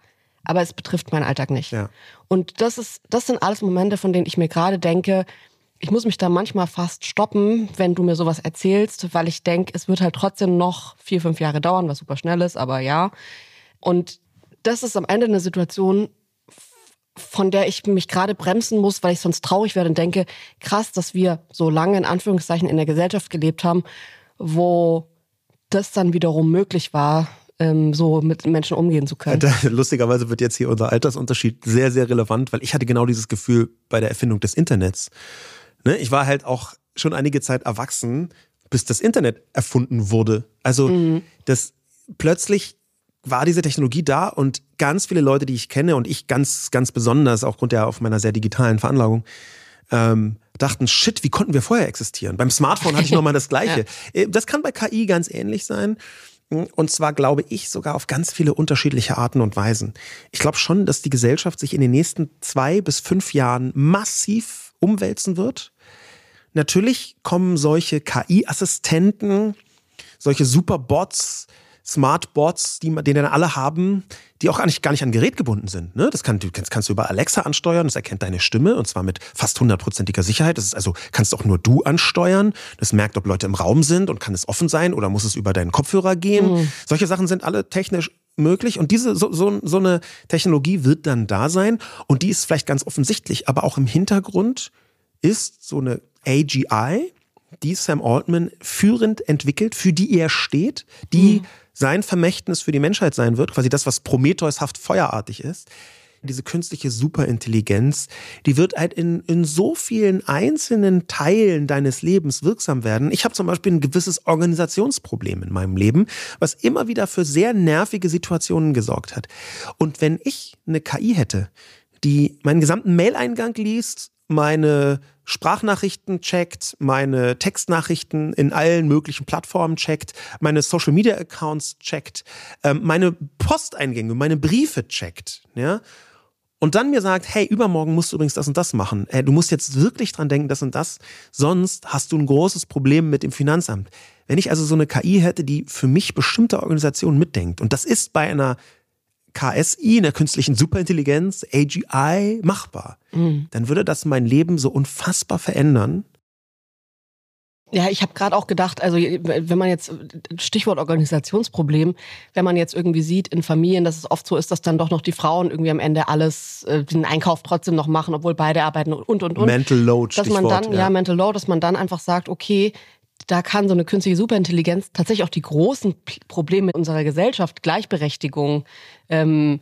aber es betrifft meinen Alltag nicht. Ja. Und das ist, das sind alles Momente, von denen ich mir gerade denke, ich muss mich da manchmal fast stoppen, wenn du mir sowas erzählst, weil ich denke, es wird halt trotzdem noch vier, fünf Jahre dauern, was super schnell ist, aber ja. Und das ist am Ende eine Situation, von der ich mich gerade bremsen muss, weil ich sonst traurig werde und denke, krass, dass wir so lange in Anführungszeichen in der Gesellschaft gelebt haben, wo das dann wiederum möglich war, ähm, so mit Menschen umgehen zu können. Lustigerweise wird jetzt hier unser Altersunterschied sehr, sehr relevant, weil ich hatte genau dieses Gefühl bei der Erfindung des Internets. Ne? Ich war halt auch schon einige Zeit erwachsen, bis das Internet erfunden wurde. Also mhm. das plötzlich war diese Technologie da und ganz viele Leute, die ich kenne und ich ganz, ganz besonders aufgrund der auf meiner sehr digitalen Veranlagung, ähm, dachten, shit, wie konnten wir vorher existieren? Beim Smartphone hatte ich nochmal das Gleiche. ja. Äh, das kann bei KI ganz ähnlich sein. Und zwar glaube ich sogar auf ganz viele unterschiedliche Arten und Weisen. Ich glaube schon, dass die Gesellschaft sich in den nächsten zwei bis fünf Jahren massiv umwälzen wird. Natürlich kommen solche KI-Assistenten, solche Superbots, Smartbots, die, die dann alle haben, die auch gar nicht, gar nicht an Gerät gebunden sind. Ne? Das, kann, das kannst du über Alexa ansteuern, das erkennt deine Stimme und zwar mit fast hundertprozentiger Sicherheit. Das ist also, kannst auch nur du ansteuern. Das merkt, ob Leute im Raum sind und kann es offen sein oder muss es über deinen Kopfhörer gehen. Mhm. Solche Sachen sind alle technisch möglich und diese so, so, so eine Technologie wird dann da sein und die ist vielleicht ganz offensichtlich, aber auch im Hintergrund ist so eine AGI, die Sam Altman führend entwickelt, für die er steht, die mhm sein Vermächtnis für die Menschheit sein wird, quasi das, was Prometheushaft feuerartig ist. Diese künstliche Superintelligenz, die wird halt in, in so vielen einzelnen Teilen deines Lebens wirksam werden. Ich habe zum Beispiel ein gewisses Organisationsproblem in meinem Leben, was immer wieder für sehr nervige Situationen gesorgt hat. Und wenn ich eine KI hätte, die meinen gesamten Mail-Eingang liest, meine Sprachnachrichten checkt, meine Textnachrichten in allen möglichen Plattformen checkt, meine Social Media Accounts checkt, ähm, meine Posteingänge, meine Briefe checkt, ja. Und dann mir sagt, hey, übermorgen musst du übrigens das und das machen. Hey, du musst jetzt wirklich dran denken, das und das, sonst hast du ein großes Problem mit dem Finanzamt. Wenn ich also so eine KI hätte, die für mich bestimmte Organisationen mitdenkt, und das ist bei einer KSI, in der künstlichen Superintelligenz, AGI, machbar, mhm. dann würde das mein Leben so unfassbar verändern. Ja, ich habe gerade auch gedacht, also wenn man jetzt, Stichwort Organisationsproblem, wenn man jetzt irgendwie sieht in Familien, dass es oft so ist, dass dann doch noch die Frauen irgendwie am Ende alles, äh, den Einkauf trotzdem noch machen, obwohl beide arbeiten und, und, und. Mental Load, Dass man dann, ja. ja, Mental Load, dass man dann einfach sagt, okay, da kann so eine künstliche Superintelligenz tatsächlich auch die großen Probleme unserer Gesellschaft, Gleichberechtigung, ähm,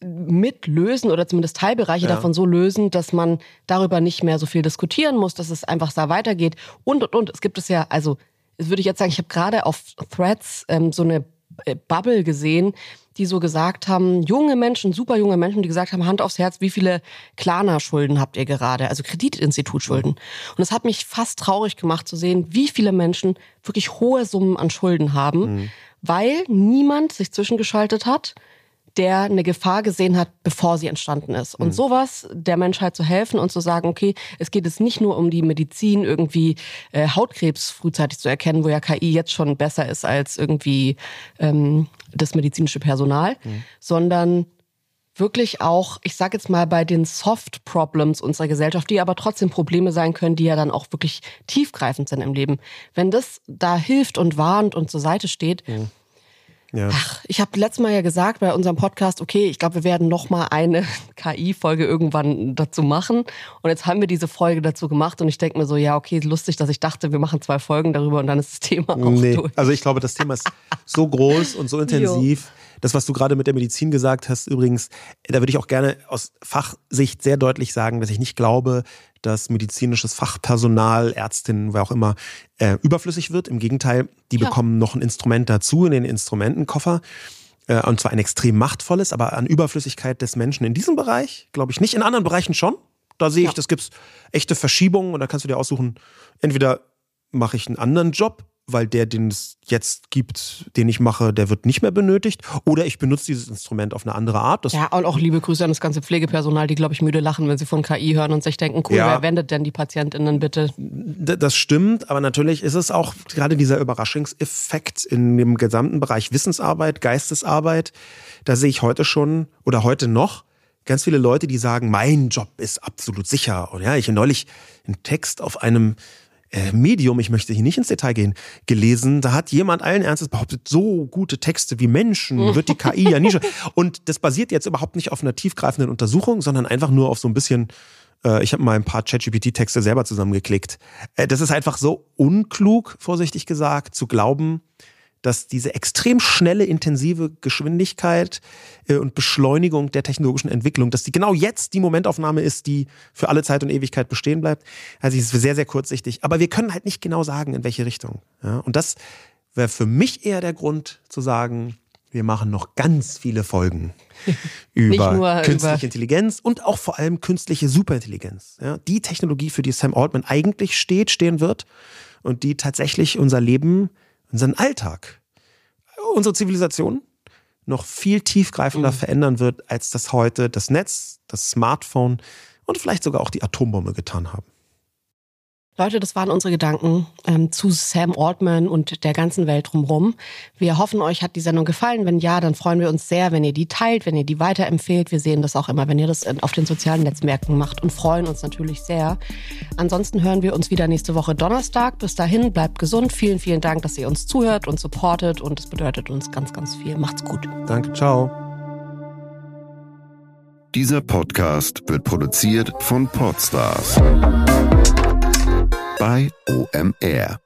mitlösen oder zumindest Teilbereiche ja. davon so lösen, dass man darüber nicht mehr so viel diskutieren muss, dass es einfach da weitergeht. Und, und, und. Es gibt es ja, also, würde ich jetzt sagen, ich habe gerade auf Threads ähm, so eine äh, Bubble gesehen, die so gesagt haben, junge Menschen, super junge Menschen, die gesagt haben, Hand aufs Herz, wie viele Klarna-Schulden habt ihr gerade? Also Kreditinstitutschulden. Und es hat mich fast traurig gemacht zu sehen, wie viele Menschen wirklich hohe Summen an Schulden haben, mhm. weil niemand sich zwischengeschaltet hat der eine Gefahr gesehen hat, bevor sie entstanden ist. Und mhm. sowas der Menschheit zu helfen und zu sagen, okay, es geht jetzt nicht nur um die Medizin, irgendwie äh, Hautkrebs frühzeitig zu erkennen, wo ja KI jetzt schon besser ist als irgendwie ähm, das medizinische Personal, mhm. sondern wirklich auch, ich sage jetzt mal, bei den Soft Problems unserer Gesellschaft, die aber trotzdem Probleme sein können, die ja dann auch wirklich tiefgreifend sind im Leben. Wenn das da hilft und warnt und zur Seite steht, mhm ja. Ach, ich habe letztes Mal ja gesagt bei unserem Podcast, okay, ich glaube, wir werden noch mal eine KI-Folge irgendwann dazu machen. Und jetzt haben wir diese Folge dazu gemacht und ich denke mir so, ja, okay, lustig, dass ich dachte, wir machen zwei Folgen darüber und dann ist das Thema auch nee. durch. Also ich glaube, das Thema ist so groß und so intensiv. Jo. Das, was du gerade mit der Medizin gesagt hast, übrigens, da würde ich auch gerne aus Fachsicht sehr deutlich sagen, dass ich nicht glaube, dass medizinisches Fachpersonal, Ärztinnen, wer auch immer, äh, überflüssig wird. Im Gegenteil, die ja. bekommen noch ein Instrument dazu in den Instrumentenkoffer. Äh, und zwar ein extrem machtvolles, aber an Überflüssigkeit des Menschen in diesem Bereich, glaube ich nicht. In anderen Bereichen schon. Da sehe ich, ja. das gibt echte Verschiebungen und da kannst du dir aussuchen, entweder mache ich einen anderen Job weil der, den es jetzt gibt, den ich mache, der wird nicht mehr benötigt. Oder ich benutze dieses Instrument auf eine andere Art. Das ja, und auch liebe Grüße an das ganze Pflegepersonal, die, glaube ich, müde lachen, wenn sie von KI hören und sich denken, cool, ja, wer wendet denn die PatientInnen bitte? Das stimmt, aber natürlich ist es auch gerade dieser Überraschungseffekt in dem gesamten Bereich Wissensarbeit, Geistesarbeit. Da sehe ich heute schon oder heute noch ganz viele Leute, die sagen, mein Job ist absolut sicher. Und ja, ich habe neulich einen Text auf einem äh, Medium, ich möchte hier nicht ins Detail gehen, gelesen. Da hat jemand allen Ernstes behauptet, so gute Texte wie Menschen wird die KI ja nie schon. Und das basiert jetzt überhaupt nicht auf einer tiefgreifenden Untersuchung, sondern einfach nur auf so ein bisschen äh, ich habe mal ein paar ChatGPT-Texte selber zusammengeklickt. Äh, das ist einfach so unklug, vorsichtig gesagt, zu glauben, dass diese extrem schnelle, intensive Geschwindigkeit äh, und Beschleunigung der technologischen Entwicklung, dass die genau jetzt die Momentaufnahme ist, die für alle Zeit und Ewigkeit bestehen bleibt. Also es ist sehr, sehr kurzsichtig. Aber wir können halt nicht genau sagen, in welche Richtung. Ja, und das wäre für mich eher der Grund zu sagen, wir machen noch ganz viele Folgen über künstliche über Intelligenz und auch vor allem künstliche Superintelligenz. Ja, die Technologie, für die Sam Altman eigentlich steht, stehen wird und die tatsächlich unser Leben unseren Alltag, unsere Zivilisation noch viel tiefgreifender mhm. verändern wird, als das heute das Netz, das Smartphone und vielleicht sogar auch die Atombombe getan haben. Leute, das waren unsere Gedanken ähm, zu Sam Altman und der ganzen Welt drumherum. Wir hoffen, euch hat die Sendung gefallen. Wenn ja, dann freuen wir uns sehr, wenn ihr die teilt, wenn ihr die weiterempfehlt. Wir sehen das auch immer, wenn ihr das auf den sozialen Netzwerken macht und freuen uns natürlich sehr. Ansonsten hören wir uns wieder nächste Woche Donnerstag. Bis dahin, bleibt gesund. Vielen, vielen Dank, dass ihr uns zuhört und supportet und es bedeutet uns ganz, ganz viel. Macht's gut. Danke, ciao. Dieser Podcast wird produziert von Podstars bei OMR.